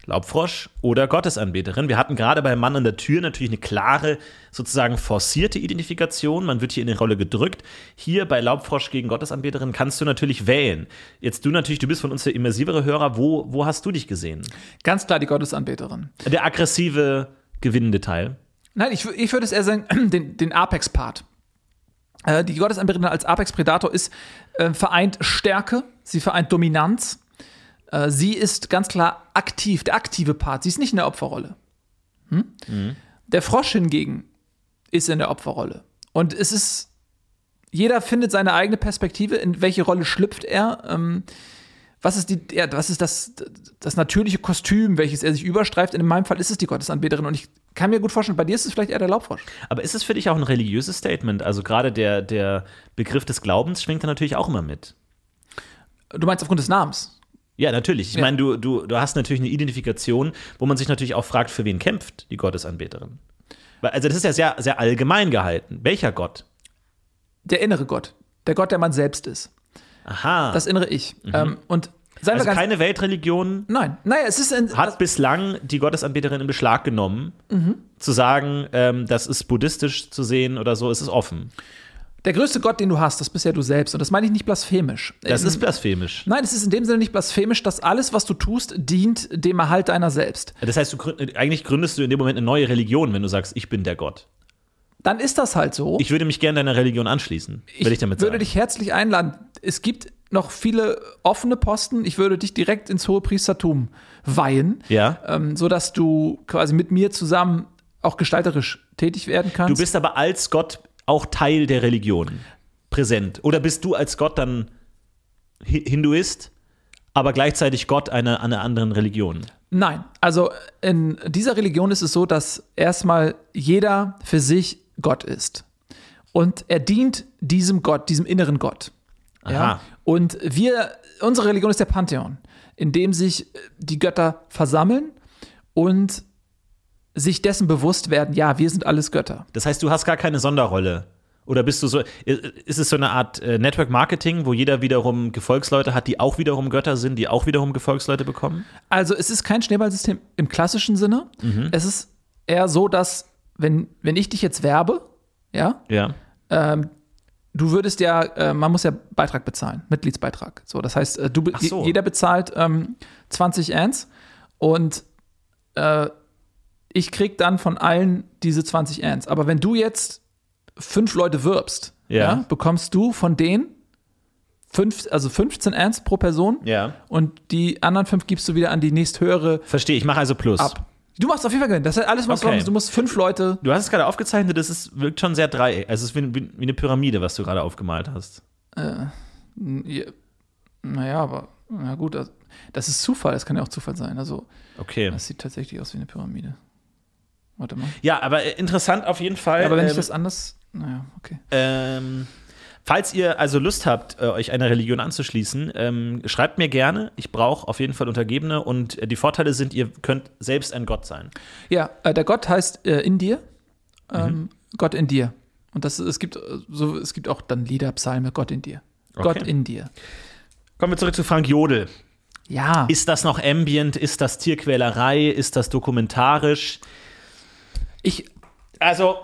Laubfrosch oder Gottesanbeterin. Wir hatten gerade bei Mann an der Tür natürlich eine klare, sozusagen forcierte Identifikation. Man wird hier in die Rolle gedrückt. Hier bei Laubfrosch gegen Gottesanbeterin kannst du natürlich wählen. Jetzt du natürlich, du bist von uns der immersivere Hörer. Wo, wo hast du dich gesehen? Ganz klar die Gottesanbeterin. Der aggressive, gewinnende Teil. Nein, ich, ich würde es eher sagen, den, den Apex-Part. Äh, die Gottesanbeterin als Apex-Predator ist äh, vereint Stärke, sie vereint Dominanz. Äh, sie ist ganz klar aktiv, der aktive Part. Sie ist nicht in der Opferrolle. Hm? Der Frosch hingegen ist in der Opferrolle. Und es ist, jeder findet seine eigene Perspektive, in welche Rolle schlüpft er. Ähm, was ist, die, ja, was ist das, das natürliche Kostüm, welches er sich überstreift? In meinem Fall ist es die Gottesanbeterin. Und ich kann mir gut vorstellen, bei dir ist es vielleicht eher der Laubfrosch. Aber ist es für dich auch ein religiöses Statement? Also gerade der, der Begriff des Glaubens schwingt da natürlich auch immer mit. Du meinst aufgrund des Namens? Ja, natürlich. Ich Ja. meine, du, du, du hast natürlich eine Identifikation, wo man sich natürlich auch fragt, für wen kämpft die Gottesanbeterin. Also das ist ja sehr, sehr allgemein gehalten. Welcher Gott? Der innere Gott. Der Gott, der man selbst ist. Aha. Das innere Ich. Ähm, und seien also wir ganz. keine Weltreligion nein, naja, es ist ein. hat bislang die Gottesanbeterin in Beschlag genommen, Mhm. zu sagen, ähm, das ist buddhistisch zu sehen oder so, es ist offen. Der größte Gott, den du hast, das bist ja du selbst. Und das meine ich nicht blasphemisch. Das Ähm, ist blasphemisch. Nein, es ist in dem Sinne nicht blasphemisch, dass alles, was du tust, dient dem Erhalt deiner selbst. Das heißt, du eigentlich gründest du in dem Moment eine neue Religion, wenn du sagst, ich bin der Gott. Dann ist das halt so. Ich würde mich gerne deiner Religion anschließen, will ich damit würde sagen. dich herzlich einladen. Es gibt noch viele offene Posten. Ich würde dich direkt ins Hohepriestertum weihen, ja. ähm, sodass du quasi mit mir zusammen auch gestalterisch tätig werden Du kannst. bist aber als Gott auch Teil der Religion präsent. Oder bist du als Gott dann Hi- Hinduist, aber gleichzeitig Gott einer, einer anderen Religion? Nein, also in dieser Religion ist es so, dass erstmal jeder für sich Gott ist. Und er dient diesem Gott, diesem inneren Gott. Ja? Und wir, unsere Religion ist der Pantheon, in dem sich die Götter versammeln und sich dessen bewusst werden, ja, wir sind alles Götter. Das heißt, du hast gar keine Sonderrolle. Oder bist du so, ist es so eine Art äh, Network Marketing, wo jeder wiederum Gefolgsleute hat, die auch wiederum Götter sind, die auch wiederum Gefolgsleute bekommen? Also es ist kein Schneeballsystem im klassischen Sinne. Es ist eher so, dass wenn, wenn ich dich jetzt werbe, ja, Ja. ähm, du würdest ja, äh, man muss ja Beitrag bezahlen, Mitgliedsbeitrag. So, das heißt, äh, du, so. jeder bezahlt ähm, 20 Ants und äh, ich krieg dann von allen diese 20 Ants. Aber wenn du jetzt fünf Leute wirbst, Ja. ja. bekommst du von denen fünf, also 15 Ants pro Person Ja. und die anderen fünf gibst du wieder an die nächsthöhere Verstehe, ich mache also Plus. ab. Du machst auf jeden Fall Gewinn. Das ist alles, was Okay. du musst fünf Leute. Du hast es gerade aufgezeichnet, das ist, wirkt schon sehr dreieck. Also es ist wie, wie, wie eine Pyramide, was du gerade aufgemalt hast. Ja, naja, aber na gut, das, das ist Zufall. Das kann ja auch Zufall sein. Also, Okay. das sieht tatsächlich aus wie eine Pyramide. Warte mal. Ja, aber äh, interessant auf jeden Fall. Ja, aber wenn ich ähm, das anders. Naja, okay. Ähm, falls ihr also Lust habt, äh, euch einer Religion anzuschließen, ähm, schreibt mir gerne. Ich brauche auf jeden Fall Untergebene und äh, die Vorteile sind, ihr könnt selbst ein Gott sein. Ja, äh, der Gott heißt äh, in dir. Ähm, Gott in dir. Und das, es, gibt, so, es gibt auch dann Lieder, Psalme, Gott in dir. Okay. Gott in dir. Kommen wir zurück zu Frank Jodel. Ja. Ist das noch ambient? Ist das Tierquälerei? Ist das dokumentarisch? Ich, Also,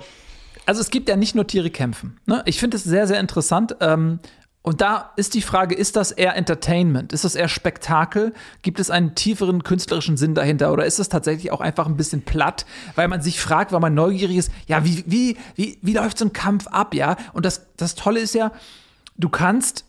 also es gibt ja nicht nur Tiere kämpfen. Ne? Ich finde es sehr, sehr interessant. Ähm, und da ist die Frage, ist das eher Entertainment? Ist das eher Spektakel? Gibt es einen tieferen künstlerischen Sinn dahinter? Oder ist es tatsächlich auch einfach ein bisschen platt, weil man sich fragt, weil man neugierig ist, ja, wie, wie, wie, wie läuft so ein Kampf ab, ja? Und das, das Tolle ist ja, du kannst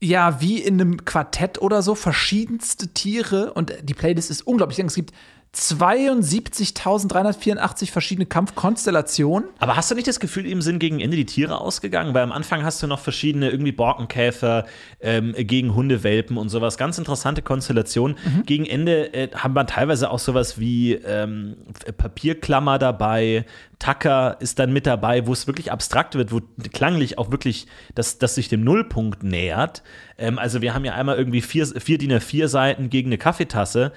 ja wie in einem Quartett oder so verschiedenste Tiere und die Playlist ist unglaublich. Ich denke, es gibt 72.384 verschiedene Kampfkonstellationen. aber hast du nicht das Gefühl, ihm sind gegen Ende die Tiere ausgegangen? Weil am Anfang hast du noch verschiedene irgendwie Borkenkäfer ähm, gegen Hundewelpen und sowas. Ganz interessante Konstellationen. Gegen Ende äh, haben wir teilweise auch sowas wie ähm, Papierklammer dabei. Tucker ist dann mit dabei, wo es wirklich abstrakt wird, wo klanglich auch wirklich das, das sich dem Nullpunkt nähert. Ähm, also wir haben ja einmal irgendwie vier, vier DIN A4 Seiten gegen eine Kaffeetasse.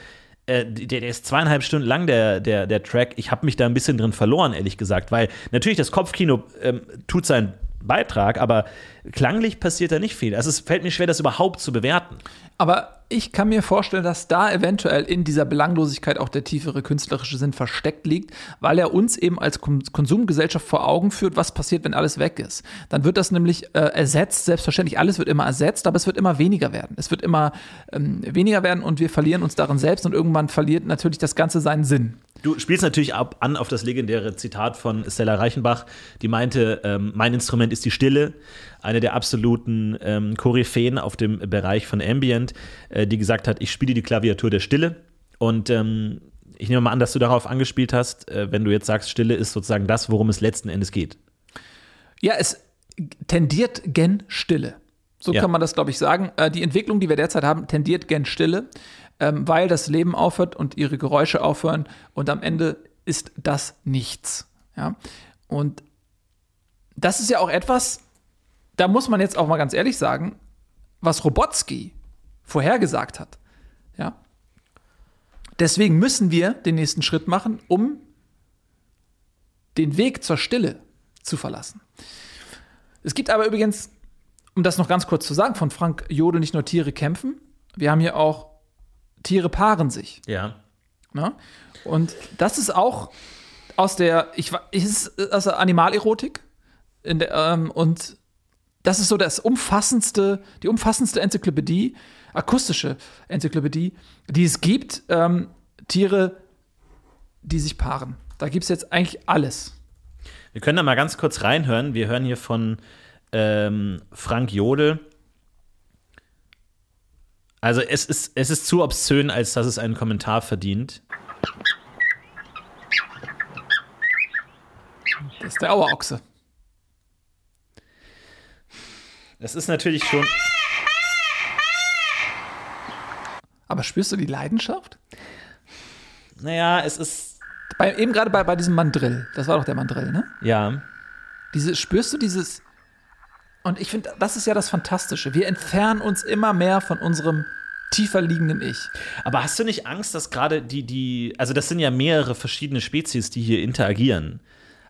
Äh, der, der ist zweieinhalb Stunden lang, der, der, der Track. Ich habe mich da ein bisschen drin verloren, ehrlich gesagt, weil natürlich das Kopfkino ähm, tut seinen Beitrag, aber klanglich passiert da nicht viel. Also es fällt mir schwer, das überhaupt zu bewerten. Aber ich kann mir vorstellen, dass da eventuell in dieser Belanglosigkeit auch der tiefere künstlerische Sinn versteckt liegt, weil er uns eben als Kon Konsumgesellschaft vor Augen führt, was passiert, wenn alles weg ist. Dann wird das nämlich äh, ersetzt, selbstverständlich, alles wird immer ersetzt, aber es wird immer weniger werden. Es wird immer ähm, weniger werden und wir verlieren uns darin selbst und irgendwann verliert natürlich das Ganze seinen Sinn. Du spielst natürlich ab, an auf das legendäre Zitat von Stella Reichenbach, die meinte, ähm, mein Instrument ist die Stille, eine der absoluten ähm, Koryphäen auf dem Bereich von Ambient, äh, die gesagt hat, ich spiele die Klaviatur der Stille. Und ähm, ich nehme mal an, dass du darauf angespielt hast, äh, wenn du jetzt sagst, Stille ist sozusagen das, worum es letzten Endes geht. Ja, es tendiert gen Stille. So Ja. kann man das, glaube ich, sagen. Äh, die Entwicklung, die wir derzeit haben, tendiert gen Stille, ähm, weil das Leben aufhört und ihre Geräusche aufhören und am Ende ist das nichts. Ja? Und das ist ja auch etwas, da muss man jetzt auch mal ganz ehrlich sagen, was Robotsky vorhergesagt hat. Ja? Deswegen müssen wir den nächsten Schritt machen, um den Weg zur Stille zu verlassen. Es gibt aber übrigens, um das noch ganz kurz zu sagen, von Frank Jodel nicht nur Tiere kämpfen, wir haben hier auch Tiere paaren sich. Ja. Ne? Und das ist auch aus der, ich, ist aus der Animalerotik. In der, ähm, und das ist so das umfassendste, die umfassendste Enzyklopädie, akustische Enzyklopädie, die es gibt. Ähm, Tiere, die sich paaren. Da gibt es jetzt eigentlich alles. Wir können da mal ganz kurz reinhören. Wir hören hier von ähm, Frank Jodel. Also es ist, es ist zu obszön, als dass es einen Kommentar verdient. Das ist der Auerochse. Das ist natürlich schon. Aber spürst du die Leidenschaft? Naja, es ist. Bei, eben gerade bei, bei diesem Mandrill. Das war doch der Mandrill, ne? Ja. Diese, spürst du dieses. Und ich finde, das ist ja das Fantastische. Wir entfernen uns immer mehr von unserem tiefer liegenden Ich. Aber hast du nicht Angst, dass gerade die, die. Also, das sind ja mehrere verschiedene Spezies, die hier interagieren.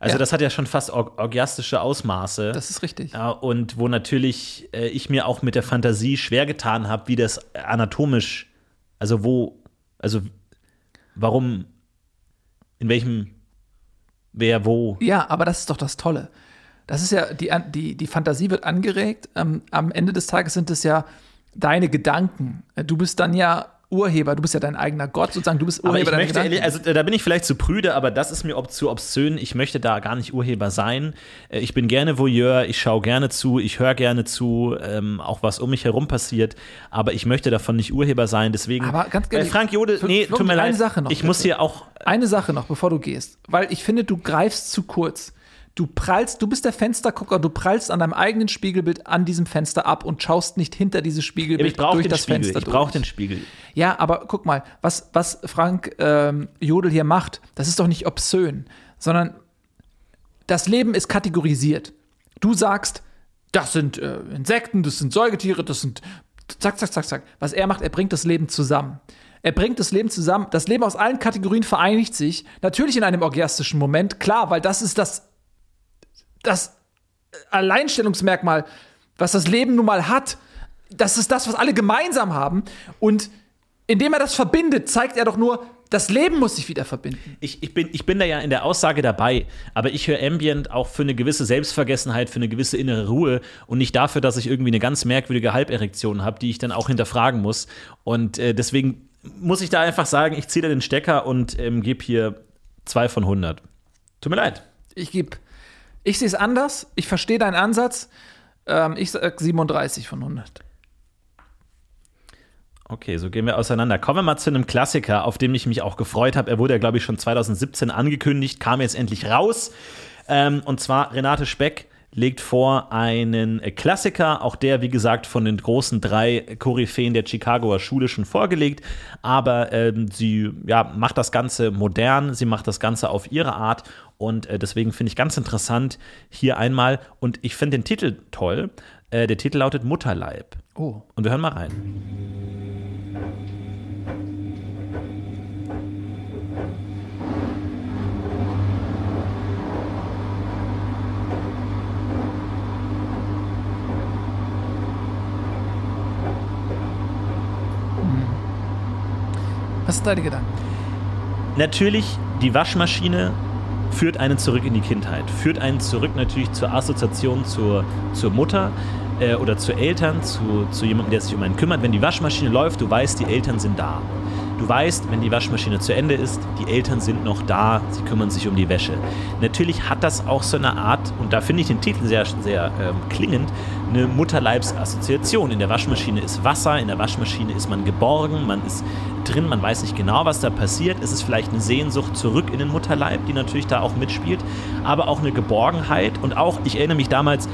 Also, Ja. das hat ja schon fast or orgiastische Ausmaße. Das ist richtig. Ja, und wo natürlich äh, ich mir auch mit der Fantasie schwer getan habe, wie das anatomisch, also wo, also warum, in welchem, wer wo. Ja, aber das ist doch das Tolle. Das ist ja, die, die, die Fantasie wird angeregt. Ähm, am Ende des Tages sind es ja deine Gedanken. Du bist dann ja Urheber, du bist ja dein eigener Gott sozusagen, du bist Aber Urheber ich deiner möchte, Gedanken. ehrlich, also äh, da bin ich vielleicht zu prüde, aber das ist mir ob zu obszön. Ich möchte da gar nicht Urheber sein. Äh, Ich bin gerne Voyeur, ich schaue gerne zu, ich höre gerne zu, ähm, auch was um mich herum passiert, aber ich möchte davon nicht Urheber sein. Deswegen. Aber ganz Bei ehrlich, Frank Jode, nee, tut mir eine leid. Sache noch, ich muss bitte. hier auch. Eine Sache noch, bevor du gehst, weil ich finde, du greifst zu kurz. Du prallst, du bist der Fenstergucker, du prallst an deinem eigenen Spiegelbild an diesem Fenster ab und schaust nicht hinter dieses Spiegelbild Ich brauche durch den das Spiegel. Fenster Ich brauche den Spiegel. Ja, aber guck mal, was, was Frank ähm, Jodel hier macht, das ist doch nicht obszön, sondern das Leben ist kategorisiert. Du sagst, das sind äh, Insekten, das sind Säugetiere, das sind zack, zack, zack, zack. Was er macht, er bringt das Leben zusammen. Er bringt das Leben zusammen. Das Leben aus allen Kategorien vereinigt sich. Natürlich in einem orgiastischen Moment, klar, weil das ist das das Alleinstellungsmerkmal, was das Leben nun mal hat. Das ist das, was alle gemeinsam haben. Und indem er das verbindet, zeigt er doch nur, das Leben muss sich wieder verbinden. Ich, ich, bin, ich bin da ja in der Aussage dabei, aber ich höre Ambient auch für eine gewisse Selbstvergessenheit, für eine gewisse innere Ruhe und nicht dafür, dass ich irgendwie eine ganz merkwürdige Halberektion habe, die ich dann auch hinterfragen muss. Und äh, deswegen muss ich da einfach sagen, ich ziehe da den Stecker und ähm, gebe hier zwei von 100. Tut mir leid. Ich gebe, ich sehe es anders, ich verstehe deinen Ansatz. Ähm, ich sage 37 von 100. Okay, so gehen wir auseinander. Kommen wir mal zu einem Klassiker, auf den ich mich auch gefreut habe. Er wurde ja, glaube ich, schon 2017 angekündigt, kam jetzt endlich raus. Ähm, und zwar Renate Speck legt vor einen Klassiker, auch der, wie gesagt, von den großen drei Koryphäen der Chicagoer Schule schon vorgelegt. Aber ähm, sie ja, macht das Ganze modern, sie macht das Ganze auf ihre Art. Und äh, deswegen finde ich ganz interessant hier einmal, und ich finde den Titel toll. Äh, der Titel lautet Mutterleib. Oh. Und wir hören mal rein. Was sind deine Gedanken? Natürlich, die Waschmaschine führt einen zurück in die Kindheit, führt einen zurück natürlich zur Assoziation zur, zur Mutter äh, oder zu Eltern, zu, zu jemandem, der sich um einen kümmert. Wenn die Waschmaschine läuft, du weißt, die Eltern sind da. Du weißt, wenn die Waschmaschine zu Ende ist, die Eltern sind noch da, sie kümmern sich um die Wäsche. Natürlich hat das auch so eine Art, und da finde ich den Titel sehr, sehr ähm, klingend, eine Mutterleibsassoziation. In der Waschmaschine ist Wasser, in der Waschmaschine ist man geborgen, man ist drin, man weiß nicht genau, was da passiert. Es ist vielleicht eine Sehnsucht zurück in den Mutterleib, die natürlich da auch mitspielt, aber auch eine Geborgenheit und auch, ich erinnere mich damals,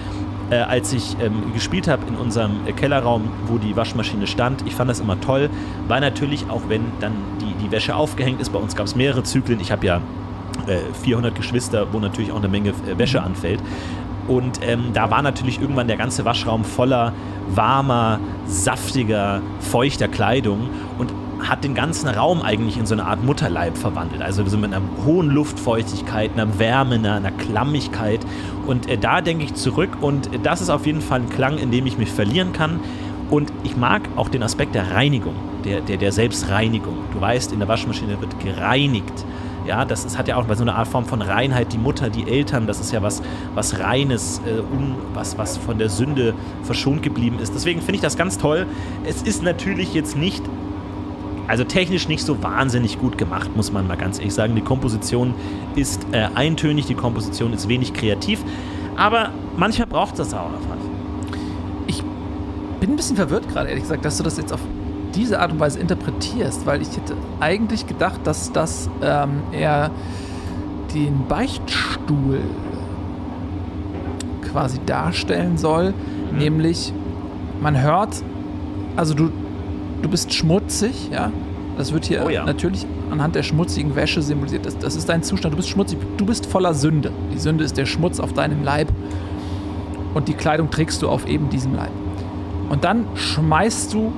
äh, als ich ähm, gespielt habe in unserem äh, Kellerraum, wo die Waschmaschine stand. Ich fand das immer toll, weil natürlich auch wenn dann die, die Wäsche aufgehängt ist, bei uns gab es mehrere Zyklen. Ich habe ja äh, 400 Geschwister, wo natürlich auch eine Menge äh, Wäsche anfällt. Und ähm, da war natürlich irgendwann der ganze Waschraum voller warmer, saftiger, feuchter Kleidung. Und hat den ganzen Raum eigentlich in so eine Art Mutterleib verwandelt. Also so mit einer hohen Luftfeuchtigkeit, einer Wärme, einer, einer Klammigkeit. Und äh, da denke ich zurück und das ist auf jeden Fall ein Klang, in dem ich mich verlieren kann. Und ich mag auch den Aspekt der Reinigung, der, der, der Selbstreinigung. Du weißt, in der Waschmaschine wird gereinigt. Ja, das ist, hat ja auch so eine Art Form von Reinheit. Die Mutter, die Eltern, das ist ja was, was Reines, äh, un, was, was von der Sünde verschont geblieben ist. Deswegen finde ich das ganz toll. Es ist natürlich jetzt nicht also technisch nicht so wahnsinnig gut gemacht, muss man mal ganz ehrlich sagen. Die Komposition ist äh, eintönig, die Komposition ist wenig kreativ, aber manchmal braucht es das auch einfach. Ich bin ein bisschen verwirrt gerade, ehrlich gesagt, dass du das jetzt auf diese Art und Weise interpretierst, weil ich hätte eigentlich gedacht, dass das ähm, eher den Beichtstuhl quasi darstellen soll, mhm. nämlich man hört, also du, du bist schmutzig, ja. Das wird hier oh ja. natürlich anhand der schmutzigen Wäsche symbolisiert. Das, das ist dein Zustand. Du bist schmutzig. Du bist voller Sünde. Die Sünde ist der Schmutz auf deinem Leib. Und die Kleidung trägst du auf eben diesem Leib. Und dann schmeißt du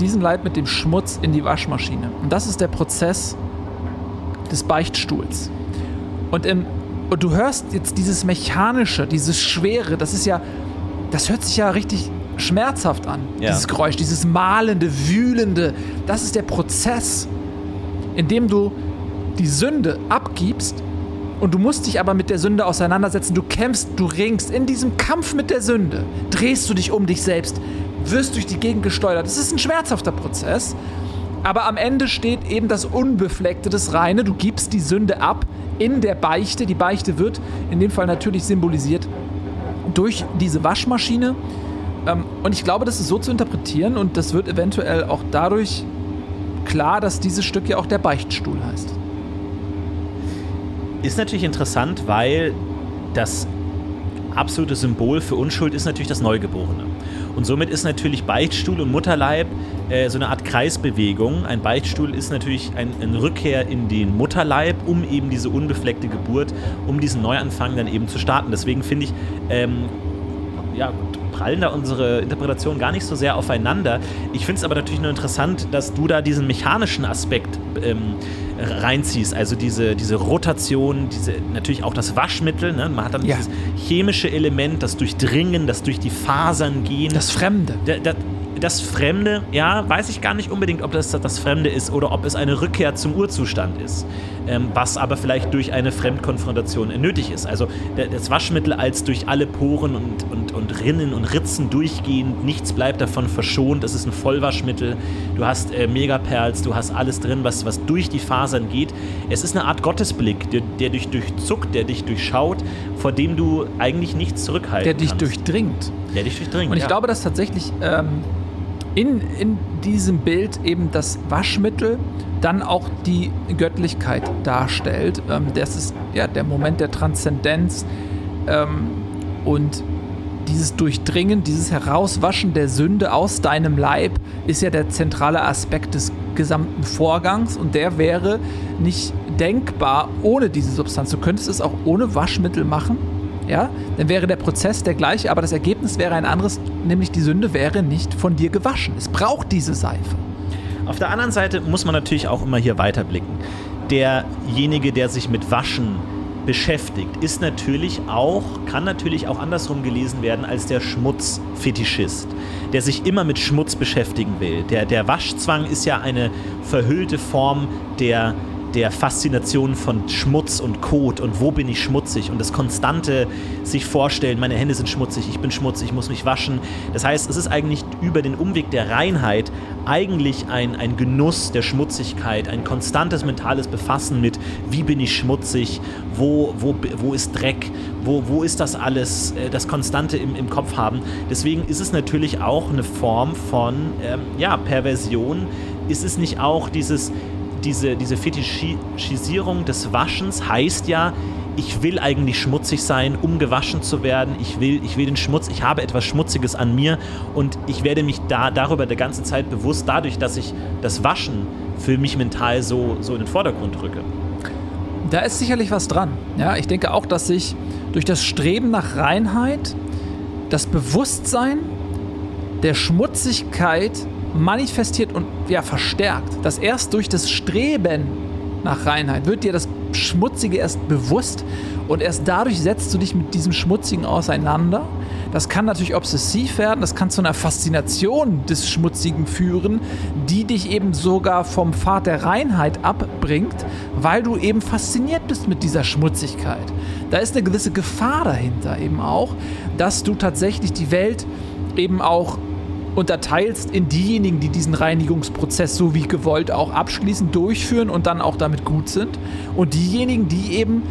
diesen Leib mit dem Schmutz in die Waschmaschine. Und das ist der Prozess des Beichtstuhls. Und, im, und du hörst jetzt dieses Mechanische, dieses Schwere, das ist ja, das hört sich ja richtig schmerzhaft an. Ja. Dieses Geräusch, dieses malende, wühlende. Das ist der Prozess, in dem du die Sünde abgibst und du musst dich aber mit der Sünde auseinandersetzen. Du kämpfst, du ringst. In diesem Kampf mit der Sünde drehst du dich um dich selbst, wirst durch die Gegend gesteuert. Das ist ein schmerzhafter Prozess. Aber am Ende steht eben das Unbefleckte, das Reine. Du gibst die Sünde ab in der Beichte. Die Beichte wird in dem Fall natürlich symbolisiert durch diese Waschmaschine, und ich glaube, das ist so zu interpretieren und das wird eventuell auch dadurch klar, dass dieses Stück ja auch der Beichtstuhl heißt. Ist natürlich interessant, weil das absolute Symbol für Unschuld ist natürlich das Neugeborene. Und somit ist natürlich Beichtstuhl und Mutterleib äh, so eine Art Kreisbewegung. Ein Beichtstuhl ist natürlich ein, eine Rückkehr in den Mutterleib, um eben diese unbefleckte Geburt, um diesen Neuanfang dann eben zu starten. Deswegen finde ich, ähm, ja, prallen da unsere Interpretationen gar nicht so sehr aufeinander. Ich finde es aber natürlich nur interessant, dass du da diesen mechanischen Aspekt ähm, reinziehst. Also diese, diese Rotation, diese, natürlich auch das Waschmittel. Ne? Man hat dann Ja. dieses chemische Element, das Durchdringen, das durch die Fasern gehen. Das Fremde. Da- da- das Fremde, ja, weiß ich gar nicht unbedingt, ob das das Fremde ist oder ob es eine Rückkehr zum Urzustand ist, ähm, was aber vielleicht durch eine Fremdkonfrontation nötig ist. Also das Waschmittel als durch alle Poren und, und, und Rinnen und Ritzen durchgehend, nichts bleibt davon verschont, es ist ein Vollwaschmittel, du hast äh, Megaperls, du hast alles drin, was, was durch die Fasern geht. Es ist eine Art Gottesblick, der, der dich durchzuckt, der dich durchschaut, vor dem du eigentlich nichts zurückhalten Der dich kannst. durchdringt. Der dich durchdringt, Und ich ja. glaube, dass tatsächlich ähm, in, in diesem Bild eben das Waschmittel dann auch die Göttlichkeit darstellt. Ähm, das ist ja der Moment der Transzendenz ähm, und dieses Durchdringen, dieses Herauswaschen der Sünde aus deinem Leib ist ja der zentrale Aspekt des gesamten Vorgangs und der wäre nicht denkbar ohne diese Substanz. Du könntest es auch ohne Waschmittel machen, ja, dann wäre der Prozess der gleiche, aber das Ergebnis wäre ein anderes, nämlich die Sünde wäre nicht von dir gewaschen. Es braucht diese Seife. Auf der anderen Seite muss man natürlich auch immer hier weiterblicken. Derjenige, der sich mit Waschen beschäftigt, ist natürlich auch, kann natürlich auch andersrum gelesen werden als der Schmutzfetischist, der sich immer mit Schmutz beschäftigen will. Der, der Waschzwang ist ja eine verhüllte Form der der Faszination von Schmutz und Kot und wo bin ich schmutzig und das konstante sich vorstellen, meine Hände sind schmutzig, ich bin schmutzig, ich muss mich waschen. Das heißt, es ist eigentlich über den Umweg der Reinheit eigentlich ein, ein Genuss der Schmutzigkeit, ein konstantes mentales Befassen mit, wie bin ich schmutzig, wo, wo, wo ist Dreck, wo, wo ist das alles, äh, das Konstante im, im Kopf haben. Deswegen ist es natürlich auch eine Form von ähm, ja, Perversion. Ist es nicht auch dieses, diese, diese Fetischisierung des Waschens heißt ja, ich will eigentlich schmutzig sein, um gewaschen zu werden. Ich will, ich will den Schmutz, ich habe etwas Schmutziges an mir und ich werde mich da darüber der ganze Zeit bewusst, dadurch, dass ich das Waschen für mich mental so, so in den Vordergrund rücke. Da ist sicherlich was dran. Ja, ich denke auch, dass sich durch das Streben nach Reinheit das Bewusstsein der Schmutzigkeit manifestiert und ja, verstärkt. Dass erst durch das Streben nach Reinheit wird dir das Schmutzige erst bewusst und erst dadurch setzt du dich mit diesem Schmutzigen auseinander. Das kann natürlich obsessiv werden, das kann zu einer Faszination des Schmutzigen führen, die dich eben sogar vom Pfad der Reinheit abbringt, weil du eben fasziniert bist mit dieser Schmutzigkeit. Da ist eine gewisse Gefahr dahinter eben auch, dass du tatsächlich die Welt eben auch unterteilst in diejenigen, die diesen Reinigungsprozess so wie gewollt auch abschließen, durchführen und dann auch damit gut sind. Und diejenigen, die eben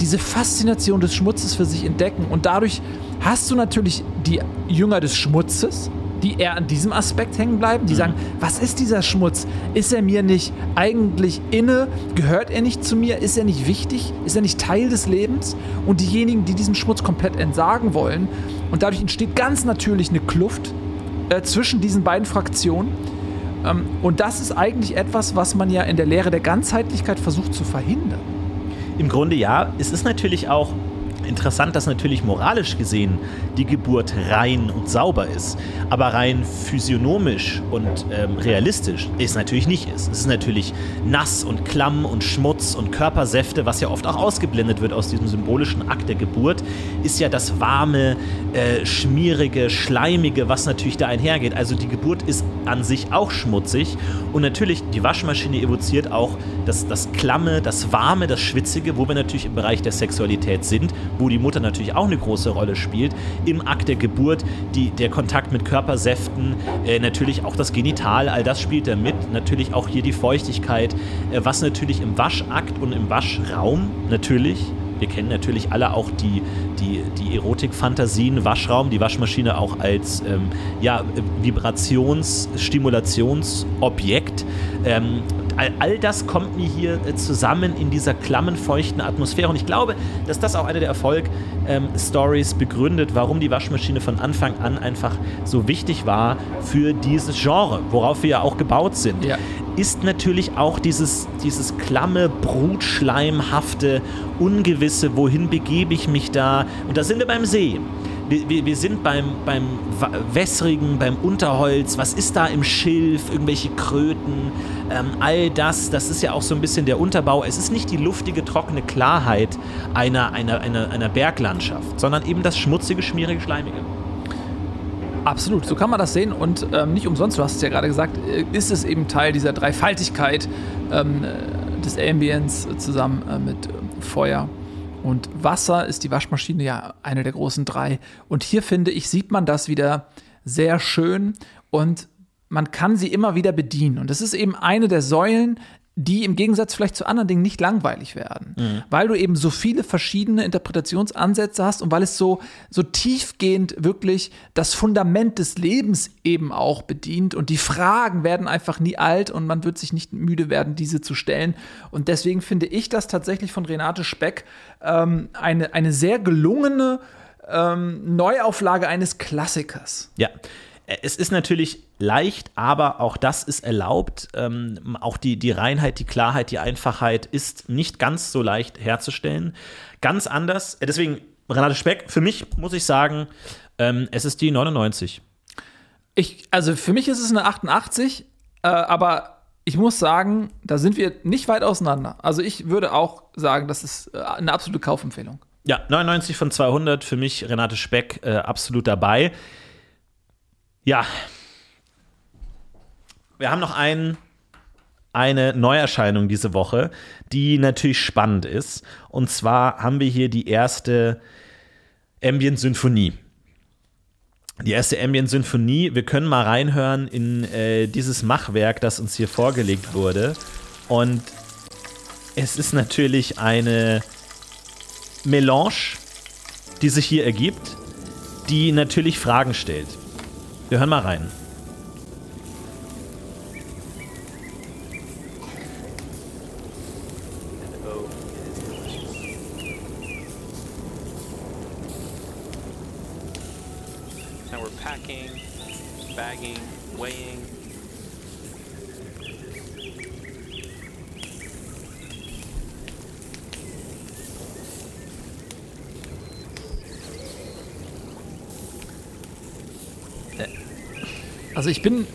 diese Faszination des Schmutzes für sich entdecken. Und dadurch hast du natürlich die Jünger des Schmutzes, die eher an diesem Aspekt hängen bleiben, die sagen, was ist dieser Schmutz? Ist er mir nicht eigentlich inne? Gehört er nicht zu mir? Ist er nicht wichtig? Ist er nicht Teil des Lebens? Und diejenigen, die diesem Schmutz komplett entsagen wollen. Und dadurch entsteht ganz natürlich eine Kluft äh, zwischen diesen beiden Fraktionen. Ähm, und das ist eigentlich etwas, was man ja in der Lehre der Ganzheitlichkeit versucht zu verhindern. Im Grunde ja. Es ist natürlich auch interessant, dass natürlich moralisch gesehen die Geburt rein und sauber ist, aber rein physiognomisch und ähm, realistisch ist natürlich nicht ist. Es ist natürlich nass und klamm und Schmutz und Körpersäfte, was ja oft auch ausgeblendet wird aus diesem symbolischen Akt der Geburt, ist ja das warme, äh, schmierige, schleimige, was natürlich da einhergeht. Also die Geburt ist an sich auch schmutzig und natürlich die Waschmaschine evoziert auch das, das Klamme, das Warme, das Schwitzige, wo wir natürlich im Bereich der Sexualität sind, wo die Mutter natürlich auch eine große Rolle spielt. Im Akt der Geburt, die, der Kontakt mit Körpersäften, äh, natürlich auch das Genital, all das spielt da mit. Natürlich auch hier die Feuchtigkeit, äh, was natürlich im Waschakt und im Waschraum natürlich wir kennen natürlich alle auch die, die, die Erotikfantasien, Waschraum, die Waschmaschine auch als ähm, ja, Vibrations-, Stimulationsobjekt. Ähm, all, all das kommt mir hier äh, zusammen in dieser klammen, feuchten Atmosphäre. Und ich glaube, dass das auch eine der Erfolg-Stories begründet, warum die Waschmaschine von Anfang an einfach so wichtig war für dieses Genre, worauf wir ja auch gebaut sind Ja. ist natürlich auch dieses, dieses klamme, brutschleimhafte, ungewisse, wohin begebe ich mich da? Und da sind wir beim See. Wir, wir, sind beim, beim Wässrigen, beim Unterholz, was ist da im Schilf, irgendwelche Kröten, ähm, all das, das ist ja auch so ein bisschen der Unterbau. Es ist nicht die luftige, trockene Klarheit einer, einer, einer, einer Berglandschaft, sondern eben das schmutzige, schmierige, schleimige. Absolut, so kann man das sehen. Und ähm, nicht umsonst, du hast es ja gerade gesagt, äh, ist es eben Teil dieser Dreifaltigkeit ähm, des Ambience zusammen äh, mit äh, Feuer und Wasser ist die Waschmaschine ja eine der großen drei. Und hier finde ich, sieht man das wieder sehr schön und man kann sie immer wieder bedienen. Und das ist eben eine der Säulen die im Gegensatz vielleicht zu anderen Dingen nicht langweilig werden, mhm. weil du eben so viele verschiedene Interpretationsansätze hast und weil es so, so tiefgehend wirklich das Fundament des Lebens eben auch bedient und die Fragen werden einfach nie alt und man wird sich nicht müde werden, diese zu stellen. Und deswegen finde ich das tatsächlich von Renate Speck ähm, eine, eine sehr gelungene ähm, Neuauflage eines Klassikers. Ja, es ist natürlich leicht, aber auch das ist erlaubt. Ähm, auch die, die Reinheit, die Klarheit, die Einfachheit ist nicht ganz so leicht herzustellen. Ganz anders. Äh, deswegen, Renate Speck, für mich muss ich sagen, ähm, es ist die 99. Ich, also für mich ist es eine 88, äh, aber ich muss sagen, da sind wir nicht weit auseinander. Also ich würde auch sagen, das ist äh, eine absolute Kaufempfehlung. Ja, 99 von 200, für mich Renate Speck äh, absolut dabei. Ja. Wir haben noch ein, eine Neuerscheinung diese Woche, die natürlich spannend ist. Und zwar haben wir hier die erste Ambient-Symphonie. Die erste Ambient-Symphonie. Wir können mal reinhören in äh, dieses Machwerk, das uns hier vorgelegt wurde. Und es ist natürlich eine Melange, die sich hier ergibt, die natürlich Fragen stellt. Wir hören mal rein. Also ich bin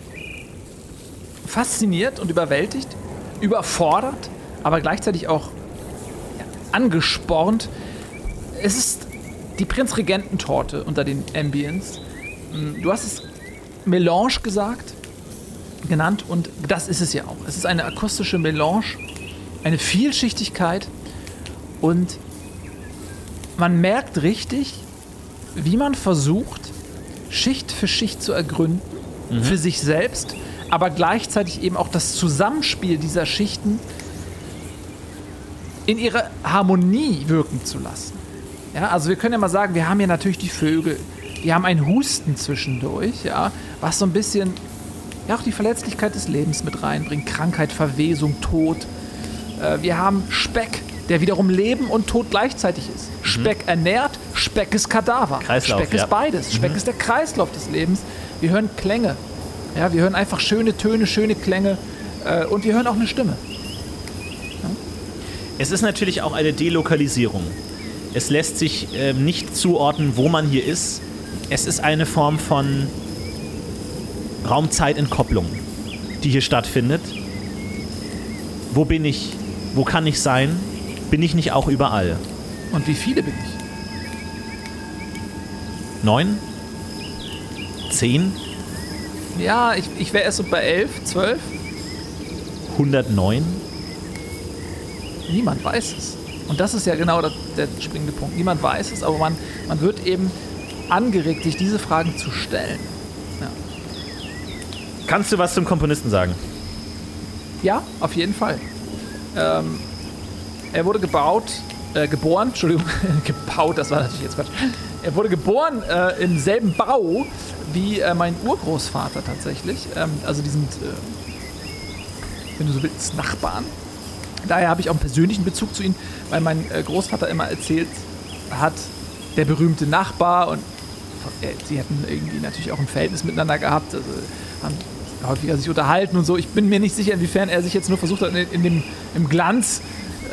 fasziniert und überwältigt, überfordert, aber gleichzeitig auch angespornt. Es ist die Prinzregententorte unter den Ambience. Hm, du hast es Melange gesagt, genannt und das ist es ja auch. Es ist eine akustische Melange, eine Vielschichtigkeit und man merkt richtig, wie man versucht, Schicht für Schicht zu ergründen mhm. für sich selbst, aber gleichzeitig eben auch das Zusammenspiel dieser Schichten in ihre Harmonie wirken zu lassen. Ja, also wir können ja mal sagen, wir haben ja natürlich die Vögel, die haben ein Husten zwischendurch, ja, was so ein bisschen ja auch die Verletzlichkeit des Lebens mit reinbringt, Krankheit, Verwesung, Tod. Äh, wir haben Speck, der wiederum Leben und Tod gleichzeitig ist. Mhm. Speck ernährt, Speck ist Kadaver. Kreislauf, Speck ja. ist beides. Speck mhm. ist der Kreislauf des Lebens. Wir hören Klänge. Ja, wir hören einfach schöne Töne, schöne Klänge äh, und wir hören auch eine Stimme. Ja? Es ist natürlich auch eine Delokalisierung. Es lässt sich äh, nicht zuordnen, wo man hier ist. Es ist eine Form von Raumzeitentkopplung, die hier stattfindet. Wo bin ich? Wo kann ich sein? Bin ich nicht auch überall? Und wie viele bin ich? Neun? Zehn? Ja, ich, ich wäre erst so bei elf, zwölf. 109? Niemand weiß es. Und das ist ja genau der, der springende Punkt. Niemand weiß es, aber man, man wird eben angeregt, sich diese Fragen zu stellen. Ja. Kannst du was zum Komponisten sagen? Ja, auf jeden Fall. Ähm, er wurde gebaut, äh, geboren, Entschuldigung, gebaut, das war natürlich jetzt Quatsch. Er wurde geboren äh, im selben Bau wie äh, mein Urgroßvater tatsächlich. Ähm, also die sind, äh, wenn du so willst, Nachbarn. Daher habe ich auch einen persönlichen Bezug zu ihnen, weil mein äh, Großvater immer erzählt hat, der berühmte Nachbar und äh, sie hätten irgendwie natürlich auch ein Verhältnis miteinander gehabt, also haben häufiger sich unterhalten und so. Ich bin mir nicht sicher, inwiefern er sich jetzt nur versucht hat, in, in dem, im Glanz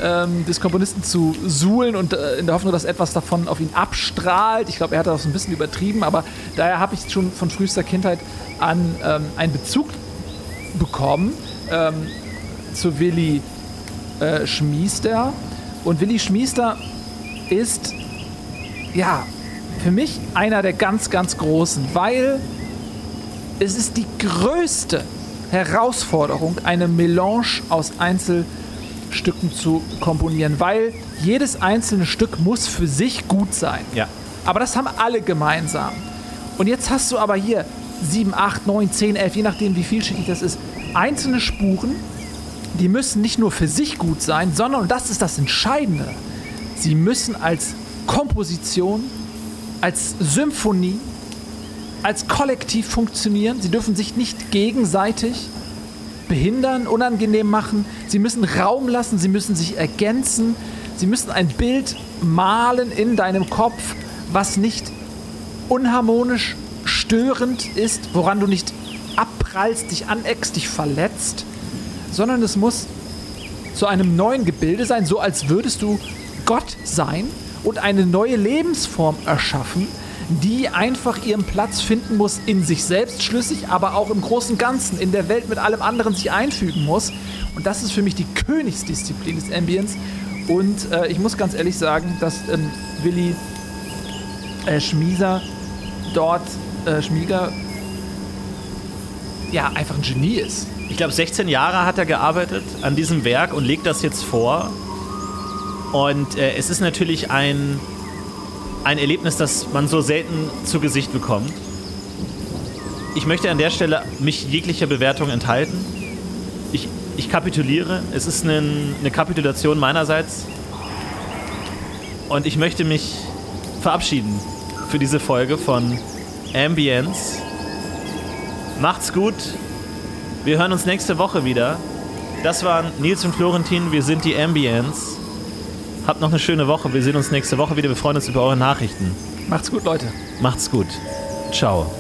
ähm, des Komponisten zu suhlen und äh, in der Hoffnung, dass etwas davon auf ihn abstrahlt. Ich glaube, er hat das ein bisschen übertrieben, aber daher habe ich schon von frühester Kindheit an ähm, einen Bezug bekommen ähm, zu Willi äh, Schmiester. Und Willi Schmiester ist, ja, für mich einer der ganz, ganz großen, weil es ist die größte Herausforderung, eine Melange aus Einzelstücken zu komponieren, weil jedes einzelne Stück muss für sich gut sein. Ja. Aber das haben alle gemeinsam. Und jetzt hast du aber hier 7, 8, 9, 10, 11, je nachdem, wie vielschichtig das ist, einzelne Spuren, die müssen nicht nur für sich gut sein, sondern, und das ist das Entscheidende, sie müssen als Komposition, als Symphonie, als Kollektiv funktionieren. Sie dürfen sich nicht gegenseitig behindern, unangenehm machen. Sie müssen Raum lassen, sie müssen sich ergänzen. Sie müssen ein Bild malen in deinem Kopf, was nicht unharmonisch, störend ist, woran du nicht abprallst, dich aneckst, dich verletzt, sondern es muss zu einem neuen Gebilde sein, so als würdest du Gott sein und eine neue Lebensform erschaffen, die einfach ihren Platz finden muss in sich selbst schlüssig, aber auch im großen Ganzen, in der Welt mit allem anderen sich einfügen muss. Und das ist für mich die Königsdisziplin des Ambience. Und äh, ich muss ganz ehrlich sagen, dass ähm, Willi äh, Schmieser dort, äh, Schmieger, ja, einfach ein Genie ist. Ich glaube, 16 Jahre hat er gearbeitet an diesem Werk und legt das jetzt vor. Und äh, es ist natürlich ein, ein Erlebnis, das man so selten zu Gesicht bekommt. Ich möchte an der Stelle mich jeglicher Bewertung enthalten. Ich, ich kapituliere. Es ist eine, eine Kapitulation meinerseits. Und ich möchte mich verabschieden für diese Folge von Ambience. Macht's gut. Wir hören uns nächste Woche wieder. Das waren Nils und Florentin. Wir sind die Ambience. Habt noch eine schöne Woche. Wir sehen uns nächste Woche wieder. Wir freuen uns über eure Nachrichten. Macht's gut, Leute. Macht's gut. Ciao.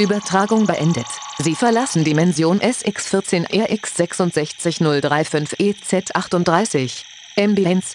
Übertragung beendet. Sie verlassen Dimension SX14RX66035EZ38. Ambience.